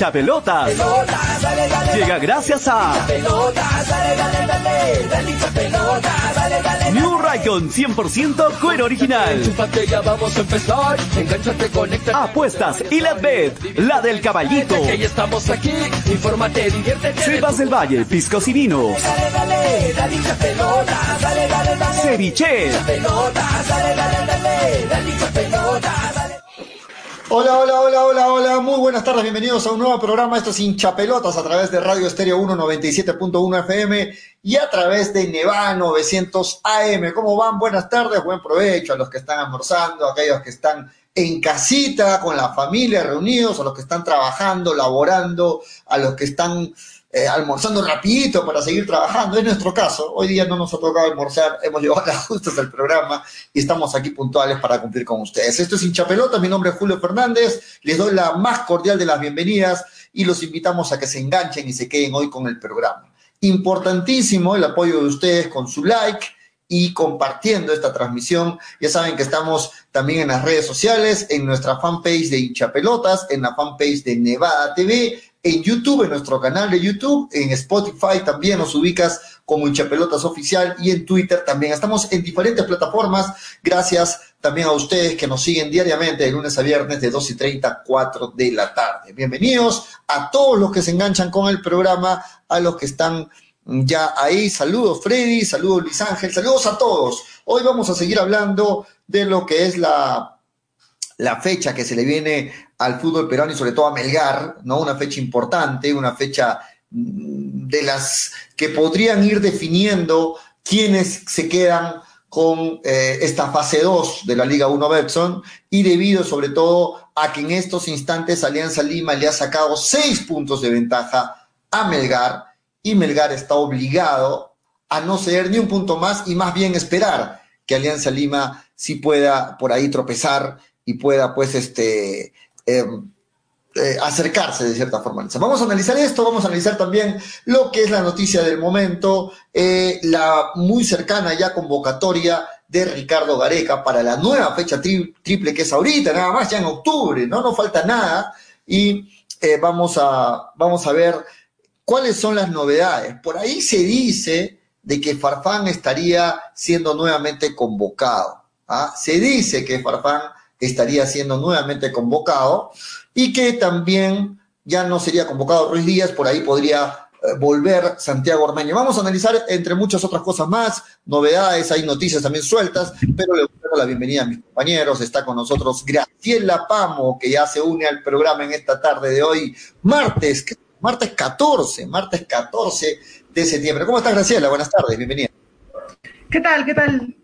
hincha pelotas. Llega gracias a New Raycon 100% cuero original. vamos a empezar. Apuestas y la bet, la del caballito. Que estamos aquí. Infórmate, diviértete. Sebas del Valle, piscos y vinos. Dale, Hola, hola, hola, hola, hola, muy buenas tardes, bienvenidos a un nuevo programa, esto es Hinchapelotas a través de Radio Estéreo 197.1 FM y a través de Neva 900 AM. ¿Cómo van? Buenas tardes, buen provecho a los que están almorzando, a aquellos que están en casita con la familia reunidos, a los que están trabajando, laborando, a los que están eh, almorzando rapidito para seguir trabajando. Es nuestro caso. Hoy día no nos ha tocado almorzar, hemos llegado a las justas del programa y estamos aquí puntuales para cumplir con ustedes. Esto es Hinchapelota, mi nombre es Julio Fernández, les doy la más cordial de las bienvenidas y los invitamos a que se enganchen y se queden hoy con el programa. Importantísimo el apoyo de ustedes con su like y compartiendo esta transmisión. Ya saben que estamos también en las redes sociales, en nuestra fanpage de Hinchapelotas, en la fanpage de Nevada TV, en YouTube, en nuestro canal de YouTube, en Spotify también nos ubicas como Hinchapelotas Oficial y en Twitter también. Estamos en diferentes plataformas, gracias también a ustedes que nos siguen diariamente de lunes a viernes de 2 y 30 a 4 de la tarde. Bienvenidos a todos los que se enganchan con el programa, a los que están ya ahí. Saludos Freddy, saludos Luis Ángel, saludos a todos. Hoy vamos a seguir hablando de lo que es la la fecha que se le viene al fútbol peruano y sobre todo a Melgar, ¿no? Una fecha importante, una fecha mm, de las que podrían ir definiendo quiénes se quedan con eh, esta fase 2 de la Liga 1 Betson y debido sobre todo a que en estos instantes Alianza Lima le ha sacado seis puntos de ventaja a Melgar y Melgar está obligado a no ceder ni un punto más y más bien esperar que Alianza Lima sí pueda por ahí tropezar y pueda pues este eh, eh, acercarse de cierta forma. Vamos a analizar esto, vamos a analizar también lo que es la noticia del momento, eh, la muy cercana ya convocatoria de Ricardo Gareca para la nueva fecha triple que es ahorita, nada más ya en octubre, no nos falta nada y vamos, a, vamos a ver cuáles son las novedades. Por ahí se dice de que Farfán estaría siendo nuevamente convocado. ¿ah? Se dice que Farfán estaría siendo nuevamente convocado y que también ya no sería convocado Ruiz Díaz, por ahí podría eh, volver Santiago Ormeño. Vamos a analizar entre muchas otras cosas más, novedades, hay noticias también sueltas, pero le doy la bienvenida a mis compañeros. Está con nosotros Graciela Pamo, que ya se une al programa en esta tarde de hoy, martes, martes 14, martes 14 de septiembre. ¿Cómo estás, Graciela? Buenas tardes, bienvenida. ¿Qué tal? ¿Qué tal?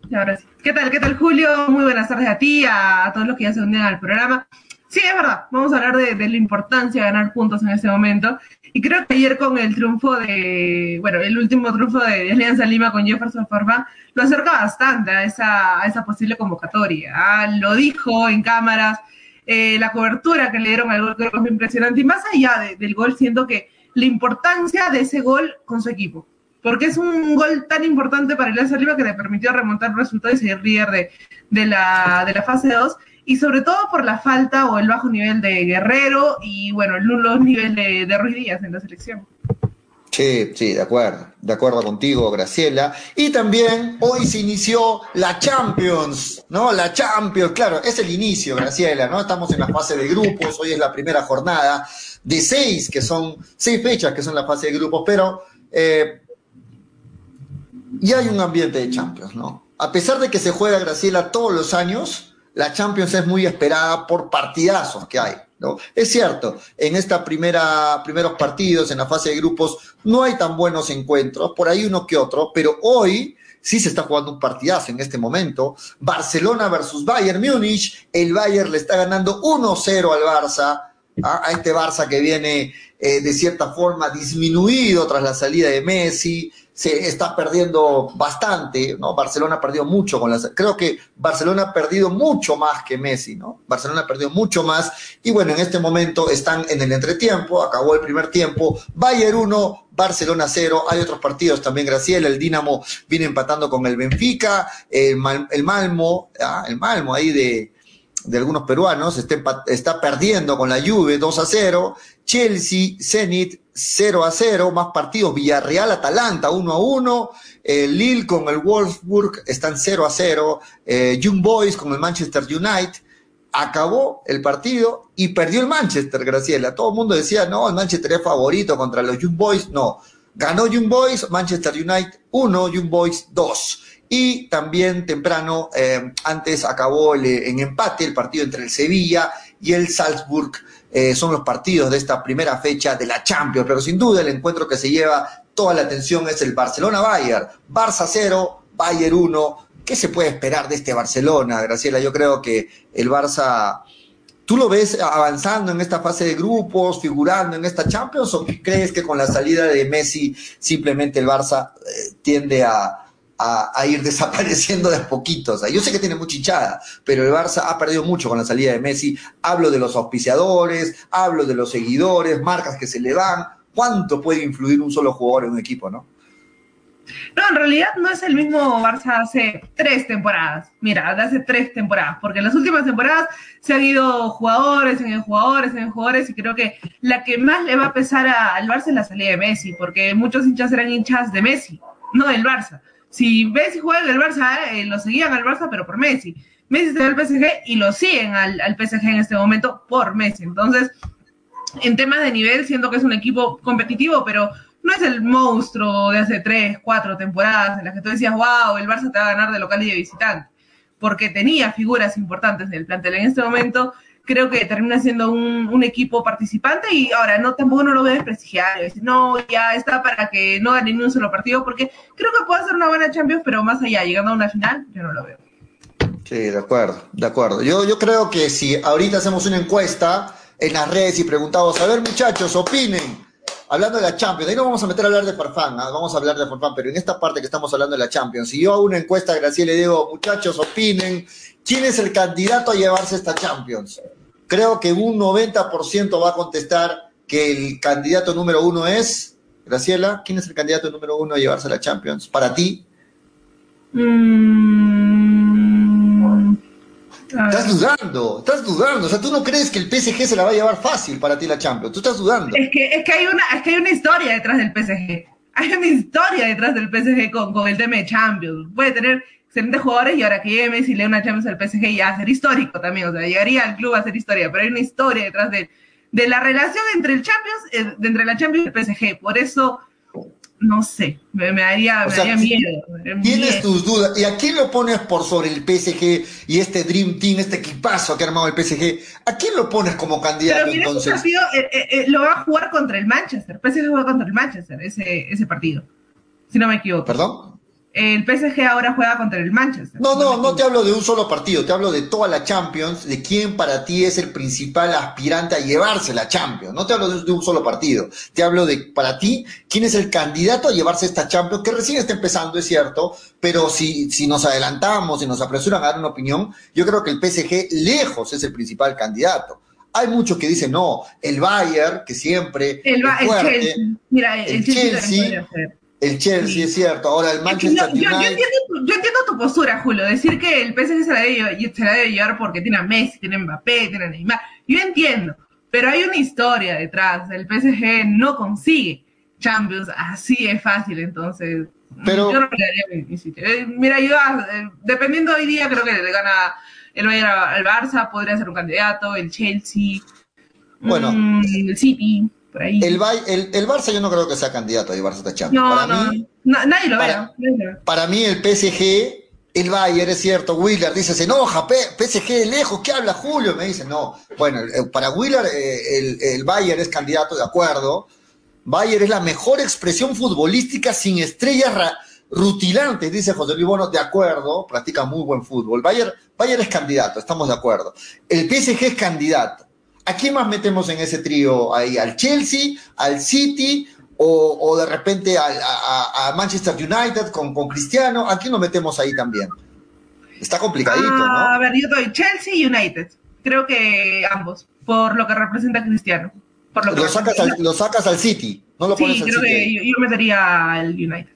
¿Qué tal? ¿Qué tal, Julio? Muy buenas tardes a ti, a, todos los que ya se unen al programa. Sí, es verdad, vamos a hablar de, la importancia de ganar puntos en este momento. Y creo que ayer con el triunfo de, bueno, el último triunfo de Alianza Lima con Jefferson Farfán, lo acerca bastante a esa, a esa posible convocatoria. Ah, lo dijo en cámaras, eh, la cobertura que le dieron al gol creo que fue impresionante. Y más allá del gol, siento que la importancia de ese gol con su equipo porque es un gol tan importante para el Alianza Lima que le permitió remontar el resultado y seguir líder de, la, de la fase 2, y sobre todo por la falta o el bajo nivel de Guerrero y, bueno, el nulo nivel de, de Ruiz Díaz en la selección. Sí, sí, de acuerdo, de acuerdo contigo, Graciela. Y también hoy se inició la Champions, ¿no? La Champions, claro, es el inicio, Graciela, ¿no? Estamos en la fase de grupos, hoy es la primera jornada de seis, que son seis fechas que son la fase de grupos, pero eh, y hay un ambiente de Champions, ¿no? A pesar de que se juega Graciela todos los años, la Champions es muy esperada por partidazos que hay, ¿no? Es cierto, en esta primera, primeros partidos, en la fase de grupos, no hay tan buenos encuentros, por ahí uno que otro, pero hoy sí se está jugando un partidazo en este momento. Barcelona versus Bayern Múnich, el Bayern le está ganando 1-0 al Barça, a este Barça que viene eh, de cierta forma disminuido tras la salida de Messi, se está perdiendo bastante, ¿no? Barcelona ha perdido mucho con las... Creo que Barcelona ha perdido mucho más que Messi, ¿no? Barcelona ha perdido mucho más y bueno, en este momento están en el entretiempo, acabó el primer tiempo, Bayern 1, Barcelona 0, hay otros partidos también, Graciela, el Dinamo viene empatando con el Benfica, el, Malmo, ah, el Malmo ahí de, de algunos peruanos, está, está perdiendo con la Juve 2 a 0, Chelsea, Zenit 0 a 0, más partidos, Villarreal, Atalanta 1 a 1, eh, Lille con el Wolfsburg están 0 a 0, eh, Young Boys con el Manchester United, acabó el partido y perdió el Manchester, Graciela. Todo el mundo decía, no, el Manchester es favorito contra los Young Boys, no. Ganó Young Boys, Manchester United 1, Young Boys 2. Y también temprano, eh, antes acabó en empate el partido entre el Sevilla y el Salzburg. Eh, son los partidos de esta primera fecha de la Champions, pero sin duda el encuentro que se lleva toda la atención es el Barcelona-Bayern. Barça 0, Bayern 1. ¿Qué se puede esperar de este Barcelona, Graciela? Yo creo que el Barça ¿Tú lo ves avanzando en esta fase de grupos, figurando en esta Champions, o crees que con la salida de Messi simplemente el Barça eh, tiende a, ir desapareciendo de poquitos? yo sé que tiene mucha hinchada, pero el Barça ha perdido mucho con la salida de Messi. Hablo de los auspiciadores, hablo de los seguidores, marcas que se le dan. ¿Cuánto puede influir un solo jugador en un equipo, no? No, en realidad no es el mismo Barça hace tres temporadas. Mira, hace tres temporadas, porque en las últimas temporadas se han ido jugadores, ido jugadores, ido jugadores, y creo que la que más le va a pesar al Barça es la salida de Messi, porque muchos hinchas eran hinchas de Messi, no del Barça. Si Messi juega en el Barça, eh, lo seguían al Barça, pero por Messi. Messi está en el PSG y lo siguen al, al PSG en este momento por Messi. Entonces, en temas de nivel, siento que es un equipo competitivo, pero no es el monstruo de hace tres, cuatro temporadas en las que tú decías, wow, el Barça te va a ganar de local y de visitante, porque tenía figuras importantes en el plantel. En este momento creo que termina siendo un, equipo participante y ahora no tampoco no lo veo desprestigiar, decir, no, ya está para que no gane ni un solo partido, porque creo que puede ser una buena Champions, pero más allá, llegando a una final, yo no lo veo. Sí, de acuerdo, de acuerdo. Yo, yo creo que si ahorita hacemos una encuesta en las redes y preguntamos, a ver muchachos, opinen, hablando de la Champions, ahí no vamos a meter a hablar de Farfán, ¿ah? vamos a hablar de Farfán, pero en esta parte que estamos hablando de la Champions, si yo hago una encuesta, Graciela, le digo, muchachos, opinen, ¿quién es el candidato a llevarse esta Champions? Creo que un 90% va a contestar que el candidato número uno es, Graciela, ¿quién es el candidato número uno a llevarse la Champions? Para ti. Mm, estás dudando, estás dudando. O sea, tú no crees que el PSG se la va a llevar fácil para ti la Champions. Tú estás dudando. Es que, es que, hay, una, es que hay una historia detrás del PSG. Hay una historia detrás del PSG con, con el tema de Champions. Puede tener excelentes jugadores y ahora que llegue Messi le una Champions al PSG ya a ser histórico también. O sea, llegaría al club a ser historia. Pero hay una historia detrás de, de la relación entre el Champions, eh, entre la Champions y el PSG. Por eso no sé, me, daría, miedo. Tienes tus dudas. ¿Y a quién lo pones por sobre el PSG y este Dream Team, este equipazo que ha armado el PSG? ¿A quién lo pones como candidato Pero entonces? partido eh, eh, eh, lo va a jugar contra el Manchester. PSG juega contra el Manchester, ese, ese partido. Si no me equivoco. ¿Perdón? El PSG ahora juega contra el Manchester. No, no, no te hablo de un solo partido, te hablo de toda la Champions, de quién para ti es el principal aspirante a llevarse la Champions. No te hablo de, un solo partido, te hablo de para ti quién es el candidato a llevarse esta Champions, que recién está empezando, es cierto, pero si, si nos adelantamos, y nos apresuran a dar una opinión, yo creo que el PSG lejos es el principal candidato. Hay muchos que dicen, no, el Bayern, que siempre el, es fuerte, Mira, el, Chelsea el Chelsea, es cierto. Ahora el Manchester United. Yo, entiendo tu, postura, Julio. Decir que el PSG se la, debe, se la debe llevar porque tiene a Messi, tiene a Mbappé, tiene a Neymar. Yo entiendo. Pero hay una historia detrás. El PSG no consigue Champions así es fácil. Entonces, pero, yo no mi, sitio. Eh, mira, yo, eh, dependiendo hoy día, creo que le gana el Bayern al Barça. Podría ser un candidato. El Chelsea. Bueno. Mm, el City. El, el, Barça yo no creo que sea candidato a llevarse esta Champions. No, para no, mí, nadie lo para, Para mí el PSG, el Bayern, es cierto, Willer dice, se enoja, PSG lejos, ¿qué habla Julio? Me dice, no. Bueno, para Willer eh, el, el Bayern es candidato, de acuerdo. Bayern es la mejor expresión futbolística sin estrellas rutilantes, dice José Luis Bono, de acuerdo, practica muy buen fútbol. Bayern, Bayern es candidato, estamos de acuerdo. El PSG es candidato. ¿A quién más metemos en ese trío ahí? ¿Al Chelsea? ¿Al City? O, de repente a, Manchester United con, con, Cristiano? ¿A quién lo metemos ahí también? Está complicadito, ¿no? A ver, yo doy Chelsea y United. Creo que ambos, por lo que representa Cristiano. Por lo, que sacas al, lo sacas al City, no lo pones sí, creo que yo, metería al United.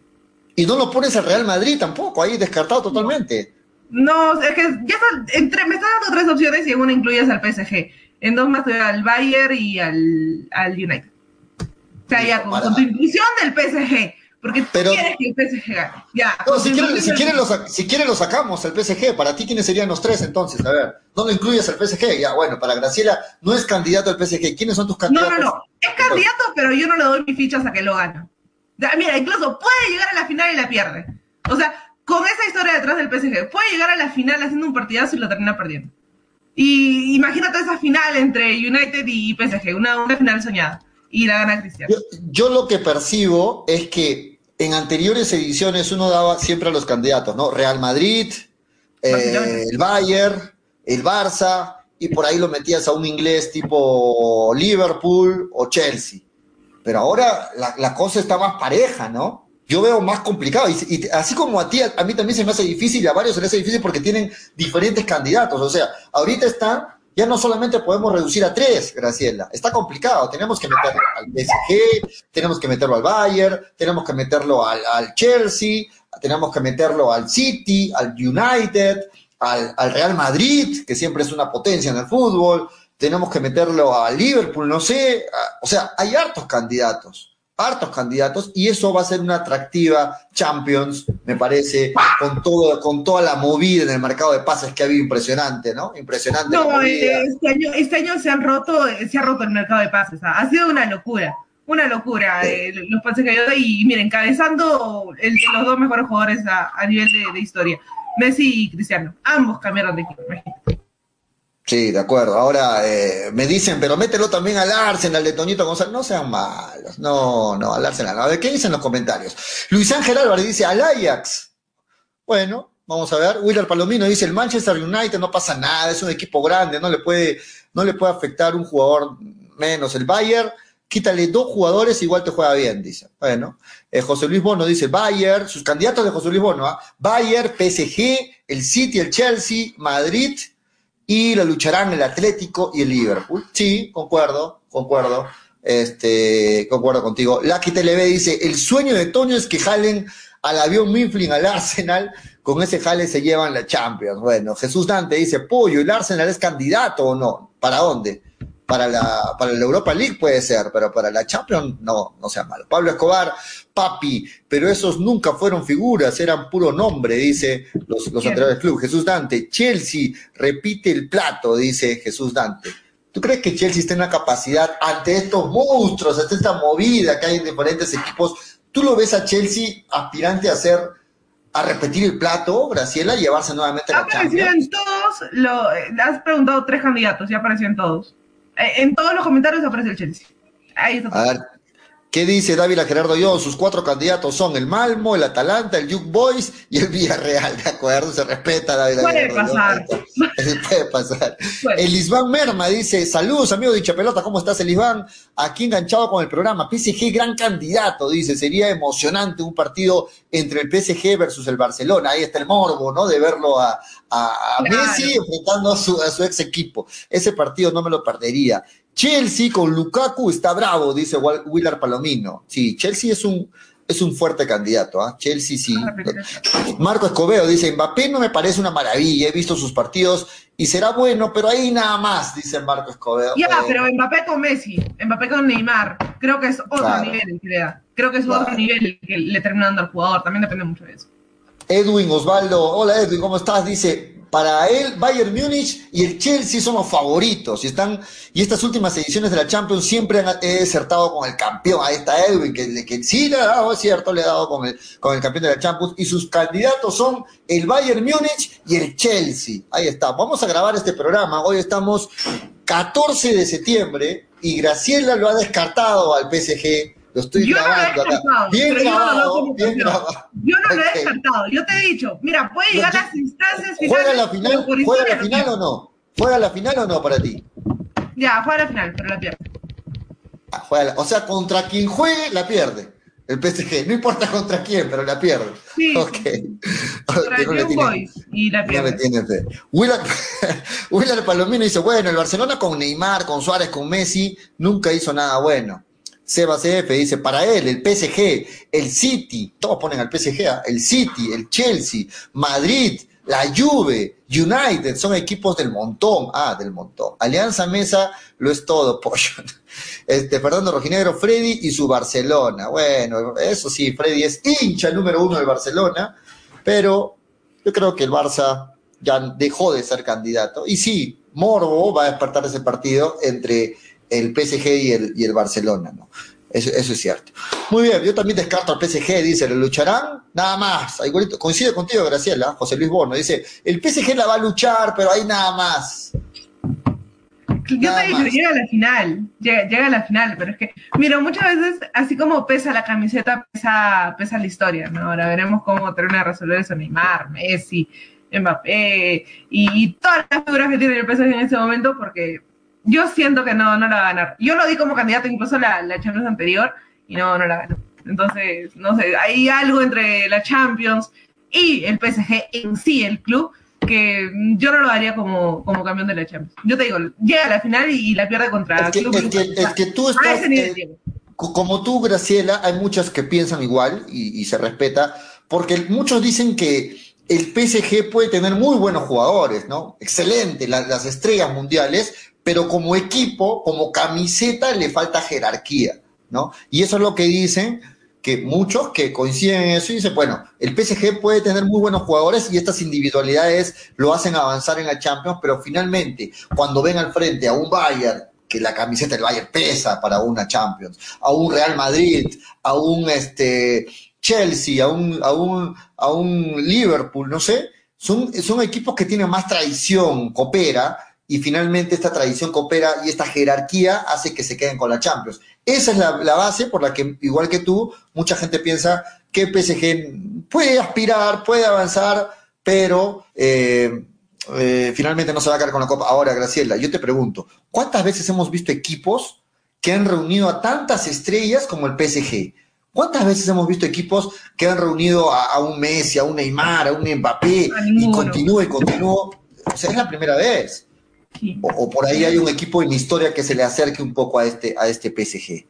Y no lo pones al Real Madrid tampoco, ahí descartado totalmente. No, es que ya entre, me está dando tres opciones y en una incluyes al PSG. En dos más al Bayern y al, al United. O sea, ya con, tu inclusión del PSG. Porque tú quieres que el PSG gane. Ya. No, si quieren, si, quieren lo, si quieren lo sacamos, el PSG. Para ti, ¿quiénes serían los tres entonces? A ver, no lo incluyes al PSG. Ya, bueno, para Graciela no es candidato al PSG. ¿Quiénes son tus candidatos? No, no, no. Es candidato, pero yo no le doy mis fichas a que lo gane. Mira, incluso puede llegar a la final y la pierde. O sea, con esa historia detrás del PSG, puede llegar a la final haciendo un partidazo y lo termina perdiendo. Y imagínate esa final entre United y PSG, una, final soñada. Y la gana Cristiano. Yo, lo que percibo es que en anteriores ediciones uno daba siempre a los candidatos, ¿no? Real Madrid, eh, el Bayern, el Barça, y por ahí lo metías a un inglés tipo Liverpool o Chelsea. Pero ahora la, la cosa está más pareja, ¿no? Yo veo más complicado. Y, así como a ti, a, mí también se me hace difícil a varios se les hace difícil porque tienen diferentes candidatos. O sea, ahorita está, ya no solamente podemos reducir a tres, Graciela, está complicado. Tenemos que meterlo al PSG, tenemos que meterlo al Bayern, tenemos que meterlo al, Chelsea, tenemos que meterlo al City, al United, al, al Real Madrid, que siempre es una potencia en el fútbol. Tenemos que meterlo al Liverpool, no sé. O sea, hay hartos candidatos hartos candidatos y eso va a ser una atractiva Champions, me parece, con todo, con toda la movida en el mercado de pases que ha habido impresionante, ¿no? Impresionante. No, este año, este año se han roto, se ha roto el mercado de pases, ha sido una locura, una locura eh, los pases que hay y miren, encabezando el de los dos mejores jugadores a, nivel de, de, historia, Messi y Cristiano, ambos cambiaron de equipo, Sí, de acuerdo. Ahora eh, me dicen, pero mételo también al Arsenal de Toñito González. No sean malos. No, no, al Arsenal. A ver, ¿qué dicen los comentarios? Luis Ángel Álvarez dice al Ajax. Bueno, vamos a ver. Willer Palomino dice el Manchester United no pasa nada, es un equipo grande, no le puede, no le puede afectar un jugador menos. El Bayern, quítale dos jugadores, igual te juega bien, dice. Bueno, eh, José Luis Bono dice Bayern, sus candidatos de José Luis Bono, ¿ah? Bayern, PSG, el City, el Chelsea, Madrid y lo lucharán el Atlético y el Liverpool. Sí, concuerdo, concuerdo. Este, concuerdo contigo. Lucky TLB dice, el sueño de Toño es que jalen al avión Mifflin al Arsenal, con ese jale se llevan la Champions. Bueno, Jesús Dante dice, Pollo, ¿el Arsenal es candidato o no? ¿Para dónde? Para la, para la Europa League puede ser, pero para la Champions no, no sea malo. Pablo Escobar, papi, pero esos nunca fueron figuras, eran puro nombre, dice los, los anteriores clubes. Jesús Dante, Chelsea repite el plato, dice Jesús Dante. ¿Tú crees que Chelsea está en la capacidad ante estos monstruos, ante esta movida que hay en diferentes equipos? ¿Tú lo ves a Chelsea aspirante a hacer, a repetir el plato, Graciela, y llevarse nuevamente a la Champions? todos, lo, has preguntado tres candidatos, ya aparecían todos. Eh, en todos los comentarios aparece el Chelsea. Ahí está. A ver, ¿qué dice Dávila Gerardo Yo? Sus cuatro candidatos son el Malmo, el Atalanta, el Duke Boys y el Villarreal, ¿de acuerdo? Se respeta Dávila Puede pasar. Puede pasar. El Isván Merma dice, saludos amigo de Dicha Pelota, ¿cómo estás Elisbán? Aquí enganchado con el programa. PSG, gran candidato, dice, sería emocionante un partido entre el PSG versus el Barcelona. Ahí está el morbo, ¿no? De verlo a, a, Messi enfrentando a su, a su ex equipo. Ese partido no me lo perdería. Chelsea con Lukaku está bravo, dice Willard Palomino. Sí, Chelsea es un, es un fuerte candidato, ¿ah? Chelsea sí. Marco Escobedo dice, Mbappé no me parece una maravilla, he visto sus partidos y será bueno, pero ahí nada más, dice Marco Escobedo. Ya, pero Mbappé con Messi, Mbappé con Neymar, creo que es otro nivel, creo que es otro nivel que le termina dando al jugador, también depende mucho de eso. Edwin Osvaldo, hola Edwin, ¿cómo estás? Dice, para él, Bayern Múnich y el Chelsea son los favoritos. Y, están, y estas últimas ediciones de la Champions siempre han desertado con el campeón. Ahí está Edwin, que, que sí le ha dado, es cierto, le ha dado con el, con el campeón de la Champions. Y sus candidatos son el Bayern Múnich y el Chelsea. Ahí está. Vamos a grabar este programa. Hoy estamos 14 de septiembre y Graciela lo ha descartado al PSG lo estoy yo grabando no acá. Bien grabado, yo bien grabado. Yo no lo he descartado. Yo te he dicho, mira, puede llegar a las instancias finales. ¿Juega la final, ¿juega la final o no? ¿Juega la final o no para ti? Ya, juega la final, pero la pierde. Ah, juega o sea, contra quien juegue, la pierde. El PSG, no importa contra quién, pero la pierde. Sí. Ok. Contra no le tiene, y la pierde. No tiene fe. Willard, Willard Palomino dice, bueno, el Barcelona con Neymar, con Suárez, con Messi, nunca hizo nada bueno. Seba CF dice, para él, el PSG, el City, todos ponen al PSG, ¿ah? el City, el Chelsea, Madrid, la Juve, United, son equipos del montón. Ah, del montón. Alianza Mesa lo es todo, pollo. Este, Fernando Rojinegro, Freddy y su Barcelona. Bueno, eso sí, Freddy es hincha número uno del Barcelona, pero yo creo que el Barça ya dejó de ser candidato. Y sí, Morbo va a despertar ese partido entre el PSG y el, y el Barcelona, ¿no? Eso, es cierto. Muy bien, yo también descarto al PSG, dice, ¿le lucharán? Nada más. Igualito, coincide contigo, Graciela, José Luis Bono, dice, el PSG la va a luchar, pero hay nada más. Yo te digo, llega a la final, llega, a la final, pero es que, mira, muchas veces, así como pesa la camiseta, pesa, pesa la historia, ¿no? Ahora veremos cómo termina de resolver eso Neymar, Messi, Mbappé y, todas las figuras que tiene el PSG en ese momento, porque yo siento que no, no la va a ganar. Yo lo di como candidato incluso la, la Champions anterior y no, no la ganó. Entonces, no sé, hay algo entre la Champions y el PSG en sí, el club, que yo no lo daría como, como campeón de la Champions. Yo te digo, llega a la final y, la pierde contra es que, club. Es que, tú estás, eh, como tú, Graciela, hay muchas que piensan igual y, se respeta, porque muchos dicen que el PSG puede tener muy buenos jugadores, ¿no? Excelente, las estrellas mundiales, pero como equipo, como camiseta, le falta jerarquía, ¿no? Y eso es lo que dicen que muchos que coinciden en eso y dicen, bueno, el PSG puede tener muy buenos jugadores y estas individualidades lo hacen avanzar en la Champions, pero finalmente, cuando ven al frente a un Bayern, que la camiseta del Bayern pesa para una Champions, a un Real Madrid, a un este, Chelsea, a un, a un, a un Liverpool, no sé, son, son equipos que tienen más tradición, coopera, y finalmente esta tradición coopera y esta jerarquía hace que se queden con la Champions. Esa es la, base por la que, igual que tú, mucha gente piensa que PSG puede aspirar, puede avanzar, pero eh, eh, finalmente no se va a quedar con la Copa. Ahora, Graciela, yo te pregunto, ¿cuántas veces hemos visto equipos que han reunido a tantas estrellas como el PSG? ¿Cuántas veces hemos visto equipos que han reunido a, un Messi, a un Neymar, a un Mbappé, y continúa y continúa? O sea, es la primera vez. O, por ahí hay un equipo en la historia que se le acerque un poco a este, a este PSG.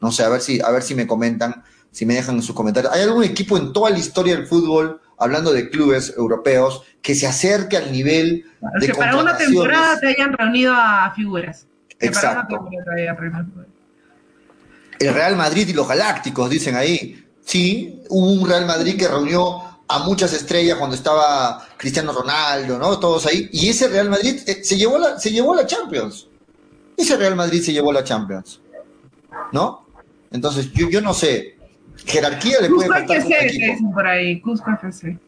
No sé, a ver si, a ver si me comentan, si me dejan en sus comentarios. ¿Hay algún equipo en toda la historia del fútbol, hablando de clubes europeos, que se acerque al nivel de que para una temporada te hayan reunido a figuras. Exacto. El Real Madrid y los Galácticos, dicen ahí. Sí, hubo un Real Madrid que reunió a muchas estrellas cuando estaba Cristiano Ronaldo, ¿no? Todos ahí. Y ese Real Madrid eh, se, llevó la, se llevó la Champions. Ese Real Madrid se llevó la Champions. ¿No? Entonces, yo, yo no sé. Jerarquía le puede faltar FC, por ahí, Cusco FC.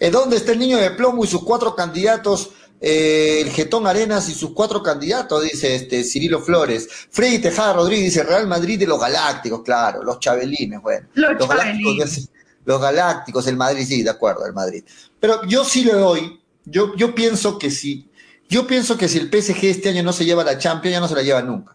¿Dónde está el niño de plomo y sus cuatro candidatos? Eh, el Getón Arenas y sus cuatro candidatos, dice este Cirilo Flores. Freddy Tejada Rodríguez dice Real Madrid de los Galácticos, claro, los Chabelines, bueno. Los, Galácticos los Galácticos, el Madrid, sí, de acuerdo, el Madrid. Pero yo sí le doy, yo, yo pienso que sí, yo pienso que si el PSG este año no se lleva la Champions, ya no se la lleva nunca.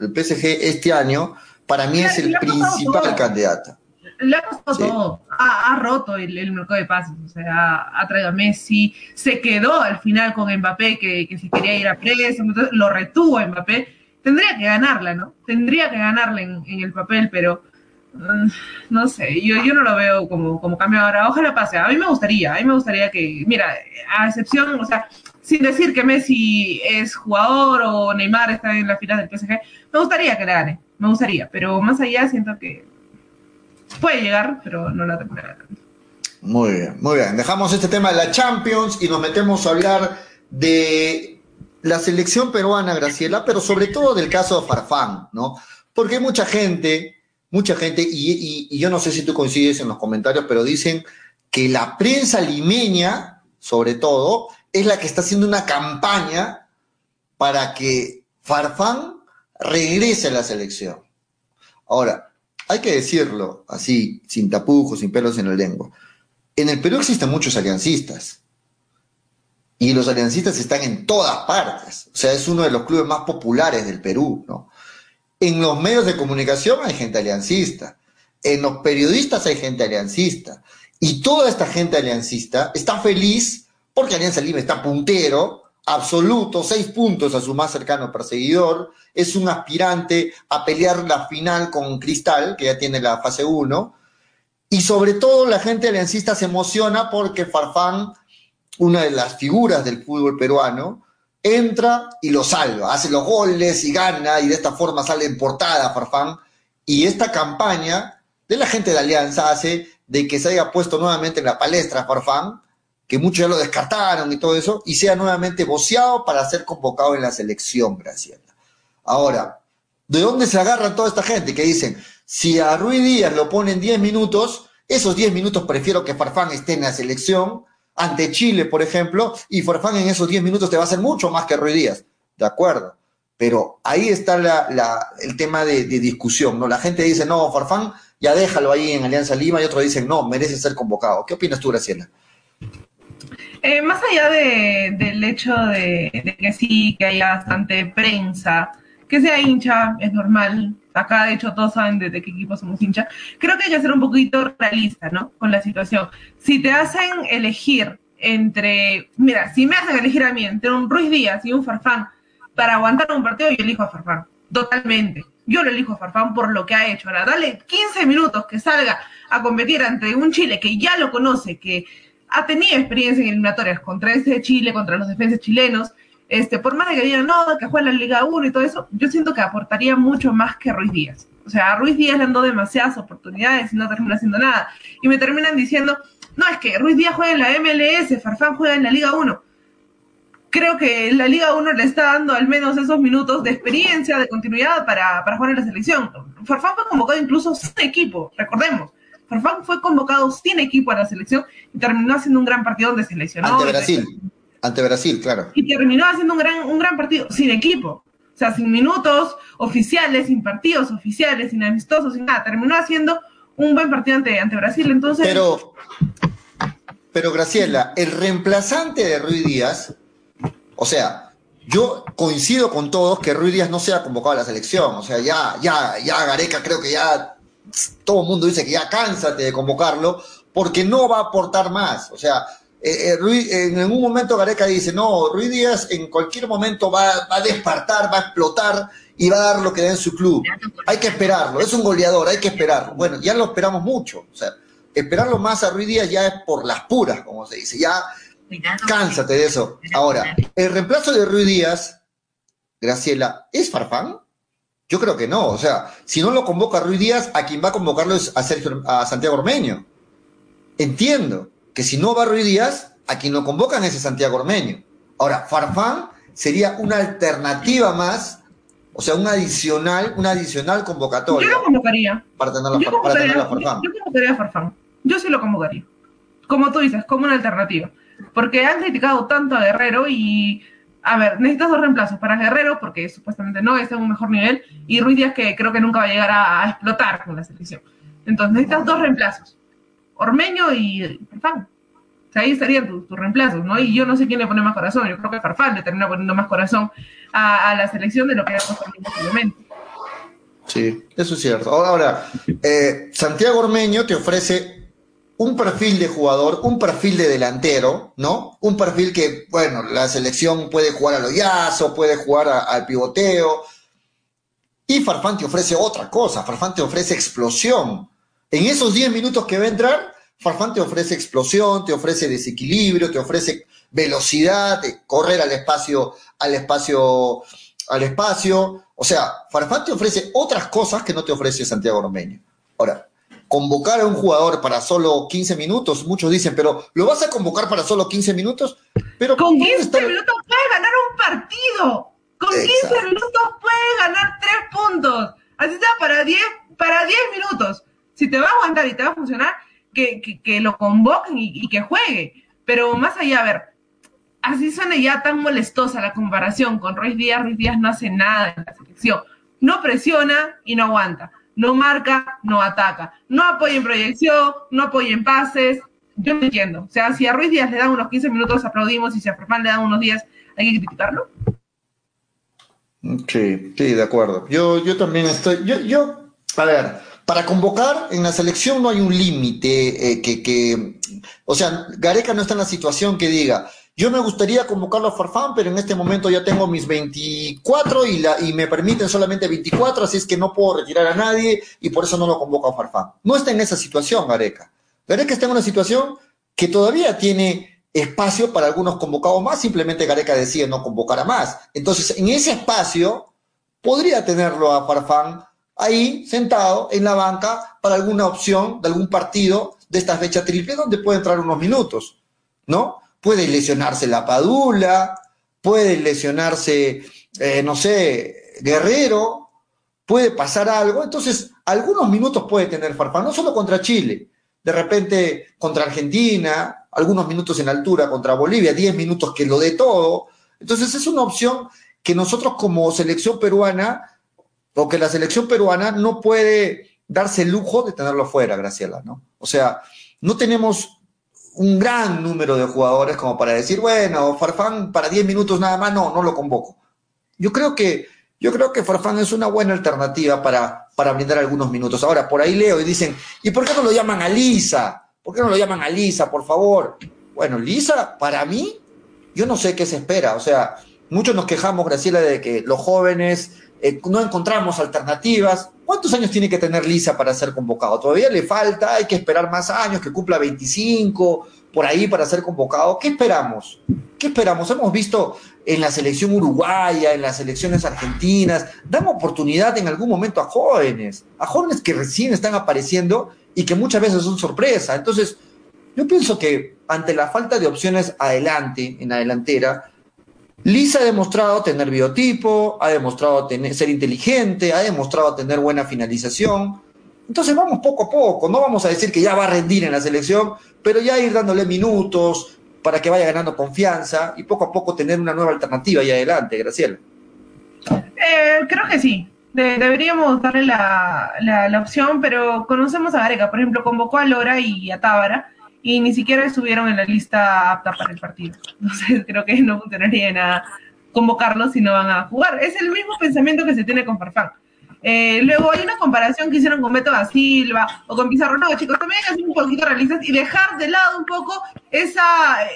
El PSG este año, para mí, es el principal candidato. Le ha costado todo, ha, roto el, mercado de pases, o sea, ha, traído a Messi, se quedó al final con Mbappé, que, que se quería ir a preso, entonces lo retuvo a Mbappé. Tendría que ganarla, ¿no? Tendría que ganarla en el papel, pero no sé, yo, yo no lo veo como, como cambio ahora. Ojalá pase. A mí me gustaría, a mí me gustaría que, mira, a excepción, o sea, sin decir que Messi es jugador o Neymar está en la final del PSG, me gustaría que le gane, me gustaría, pero más allá siento que puede llegar, pero no la terminará Muy bien, muy bien. Dejamos este tema de la Champions y nos metemos a hablar de la selección peruana, Graciela, pero sobre todo del caso de Farfán, ¿no? Porque hay mucha gente mucha gente, y, yo no sé si tú coincides en los comentarios, pero dicen que la prensa limeña, sobre todo, es la que está haciendo una campaña para que Farfán regrese a la selección. Ahora, hay que decirlo así, sin tapujos, sin pelos en el lengua. En el Perú existen muchos aliancistas. Y los aliancistas están en todas partes. O sea, es uno de los clubes más populares del Perú, ¿no? En los medios de comunicación hay gente aliancista, en los periodistas hay gente aliancista, y toda esta gente aliancista está feliz porque Alianza Lima está puntero, absoluto, seis puntos a su más cercano perseguidor, es un aspirante a pelear la final con Cristal, que ya tiene la fase 1, Y sobre todo la gente aliancista se emociona porque Farfán, una de las figuras del fútbol peruano, entra y lo salva, hace los goles y gana y de esta forma sale en portada Farfán. Y esta campaña de la gente de Alianza hace de que se haya puesto nuevamente en la palestra Farfán, que muchos ya lo descartaron y todo eso, y sea nuevamente voceado para ser convocado en la selección, Graciela. Ahora, ¿de dónde se agarran toda esta gente que dicen, si a Ruiz Díaz lo ponen 10 minutos, esos 10 minutos prefiero que Farfán esté en la selección, ante Chile, por ejemplo, y Farfán en esos 10 minutos te va a hacer mucho más que Ruiz Díaz. De acuerdo. Pero ahí está el tema de, discusión, ¿no? La gente dice, no, Farfán, ya déjalo ahí en Alianza Lima, y otros dicen, no, merece ser convocado. ¿Qué opinas tú, Graciela? Eh, más allá del hecho de, que sí, que haya bastante prensa, que sea hincha, es normal. Acá, de hecho, todos saben de, qué equipo somos hincha. Creo que hay que ser un poquito realista, ¿no? Con la situación. Si te hacen elegir entre, mira, si me hacen elegir a mí entre un Ruiz Díaz y un Farfán para aguantar un partido, yo elijo a Farfán, totalmente. Yo lo elijo a Farfán por lo que ha hecho. Ahora, dale 15 minutos que salga a competir ante un Chile que ya lo conoce, que ha tenido experiencia en eliminatorias contra ese Chile, contra los defensas chilenos, este, por más de que digan, no, que juega en la Liga 1 y todo eso, yo siento que aportaría mucho más que Ruiz Díaz. O sea, a Ruiz Díaz le han dado demasiadas oportunidades y no termina haciendo nada. Y me terminan diciendo, no, es que Ruiz Díaz juega en la MLS, Farfán juega en la Liga 1. Creo que la Liga 1 le está dando al menos esos minutos de experiencia, de continuidad para, para jugar en la selección. Farfán fue convocado incluso sin equipo, recordemos. Farfán fue convocado sin equipo a la selección y terminó haciendo un gran partido donde se lesionó. Ante Brasil. Ante Brasil, claro. Y terminó haciendo un gran, un gran partido, sin equipo. O sea, sin minutos oficiales, sin partidos oficiales, sin amistosos, sin nada. Terminó haciendo un buen partido ante, ante Brasil. Entonces. Pero, pero Graciela, el reemplazante de Ruiz Díaz, o sea, yo coincido con todos que Ruiz Díaz no sea convocado a la selección. O sea, ya, ya, ya Gareca creo que ya todo el mundo dice que ya cánsate de convocarlo porque no va a aportar más. O sea, eh, eh, en un momento Gareca dice, no, Ruiz Díaz en cualquier momento va, a despertar, va a explotar y va a dar lo que da en su club. Hay que esperarlo, es un goleador, hay que esperarlo. Bueno, ya lo esperamos mucho. O sea, esperarlo más a Ruiz Díaz ya es por las puras, como se dice. Ya cánsate de eso. Ahora, el reemplazo de Ruiz Díaz, Graciela, ¿es Farfán? Yo creo que no. O sea, si no lo convoca Ruiz Díaz, a quien va a convocarlo es a, Sergio, a Santiago Ormeño. Entiendo que si no va Ruiz Díaz, a quien lo convocan es Santiago Ormeño. Ahora, Farfán sería una alternativa más, o sea, un adicional, una adicional convocatoria. Yo lo convocaría. Para tener la, yo para tener la Farfán. Yo, yo convocaría a Farfán. Yo sí lo convocaría. Como tú dices, como una alternativa. Porque han criticado tanto a Guerrero y a ver, necesitas dos reemplazos para Guerrero, porque supuestamente no está en un mejor nivel, y Ruiz Díaz, que creo que nunca va a llegar a, explotar con la selección. Entonces necesitas dos reemplazos. Ormeño y Farfán. O sea, ahí estarían tus, reemplazos, ¿no? Y yo no sé quién le pone más corazón. Yo creo que Farfán le termina poniendo más corazón a, la selección de lo que ha. Sí, eso es cierto. Ahora, eh, Santiago Ormeño te ofrece un perfil de jugador, un perfil de delantero, ¿no? Un perfil que, bueno, la selección puede jugar al hoyazo, puede jugar al pivoteo. Y Farfán te ofrece otra cosa, Farfán te ofrece explosión. En esos 10 minutos que va a entrar, Farfán te ofrece explosión, te ofrece desequilibrio, te ofrece velocidad, correr al espacio, al espacio, al espacio. O sea, Farfán te ofrece otras cosas que no te ofrece Santiago Romeño. Ahora, convocar a un jugador para solo 15 minutos, muchos dicen, pero ¿lo vas a convocar para solo 15 minutos? Pero Con 15 minutos puedes ganar un partido. Con 15 minutos puedes ganar 3 puntos. Así está, para 10 para 10 minutos si te va a aguantar y te va a funcionar, que, lo convoquen y, que juegue. Pero más allá, a ver, así suena ya tan molestosa la comparación con Ruiz Díaz. Ruiz Díaz no hace nada en la selección. No presiona y no aguanta. No marca, no ataca. No apoya en proyección, no apoya en pases. Yo no entiendo. O sea, si a Ruiz Díaz le dan unos 15 minutos, aplaudimos. Y si a Ferman le dan unos días, hay que criticarlo. Sí, sí, de acuerdo. Yo, yo también estoy. Yo, yo, a ver, para convocar en la selección no hay un límite eh, que, o sea, Gareca no está en la situación que diga, yo me gustaría convocarlo a Farfán, pero en este momento ya tengo mis 24 y, la, y me permiten solamente 24, así es que no puedo retirar a nadie y por eso no lo convoco a Farfán. No está en esa situación, Gareca. Gareca está en una situación que todavía tiene espacio para algunos convocados más, simplemente Gareca decide no convocar a más. Entonces, en ese espacio podría tenerlo a Farfán ahí sentado en la banca para alguna opción de algún partido de esta fecha triple donde puede entrar unos minutos, ¿no? Puede lesionarse la Padula, puede lesionarse, eh, no sé, Guerrero, puede pasar algo, entonces algunos minutos puede tener Farfán, no solo contra Chile, de repente contra Argentina, algunos minutos en altura contra Bolivia, 10 minutos que lo dé todo. Entonces es una opción que nosotros como selección peruana, o que la selección peruana no puede darse el lujo de tenerlo fuera, Graciela, ¿no? O sea, no tenemos un gran número de jugadores como para decir, bueno, Farfán para 10 minutos nada más, no, no lo convoco. Yo creo que, yo creo que Farfán es una buena alternativa para, para brindar algunos minutos. Ahora, por ahí leo y dicen, ¿y por qué no lo llaman a Lisa? ¿Por qué no lo llaman a Lisa, por favor? Bueno, Lisa, para mí, yo no sé qué se espera. O sea, muchos nos quejamos, Graciela, de que los jóvenes eh, no encontramos alternativas. ¿Cuántos años tiene que tener Lisa para ser convocado? Todavía le falta, hay que esperar más años, que cumpla 25, por ahí para ser convocado. ¿Qué esperamos? ¿Qué esperamos? Hemos visto en la selección uruguaya, en las selecciones argentinas, dan oportunidad en algún momento a jóvenes, a jóvenes que recién están apareciendo y que muchas veces son sorpresa. Entonces, yo pienso que ante la falta de opciones adelante, en la delantera, Lisa ha demostrado tener biotipo, ha demostrado tener, ser inteligente, ha demostrado tener buena finalización. Entonces vamos poco a poco, no vamos a decir que ya va a rendir en la selección, pero ya ir dándole minutos para que vaya ganando confianza y poco a poco tener una nueva alternativa ahí adelante, Graciela. Eh, creo que sí. deberíamos darle la, la, opción, pero conocemos a Gareca, por ejemplo, convocó a Lora y a Tábara y ni siquiera estuvieron en la lista apta para el partido. Entonces creo que no funcionaría nada convocarlos si no van a jugar. Es el mismo pensamiento que se tiene con Farfán. Eh, luego hay una comparación que hicieron con Beto da Silva o con Pizarro. No, chicos, también hay que ser un poquito realistas y dejar de lado un poco esa,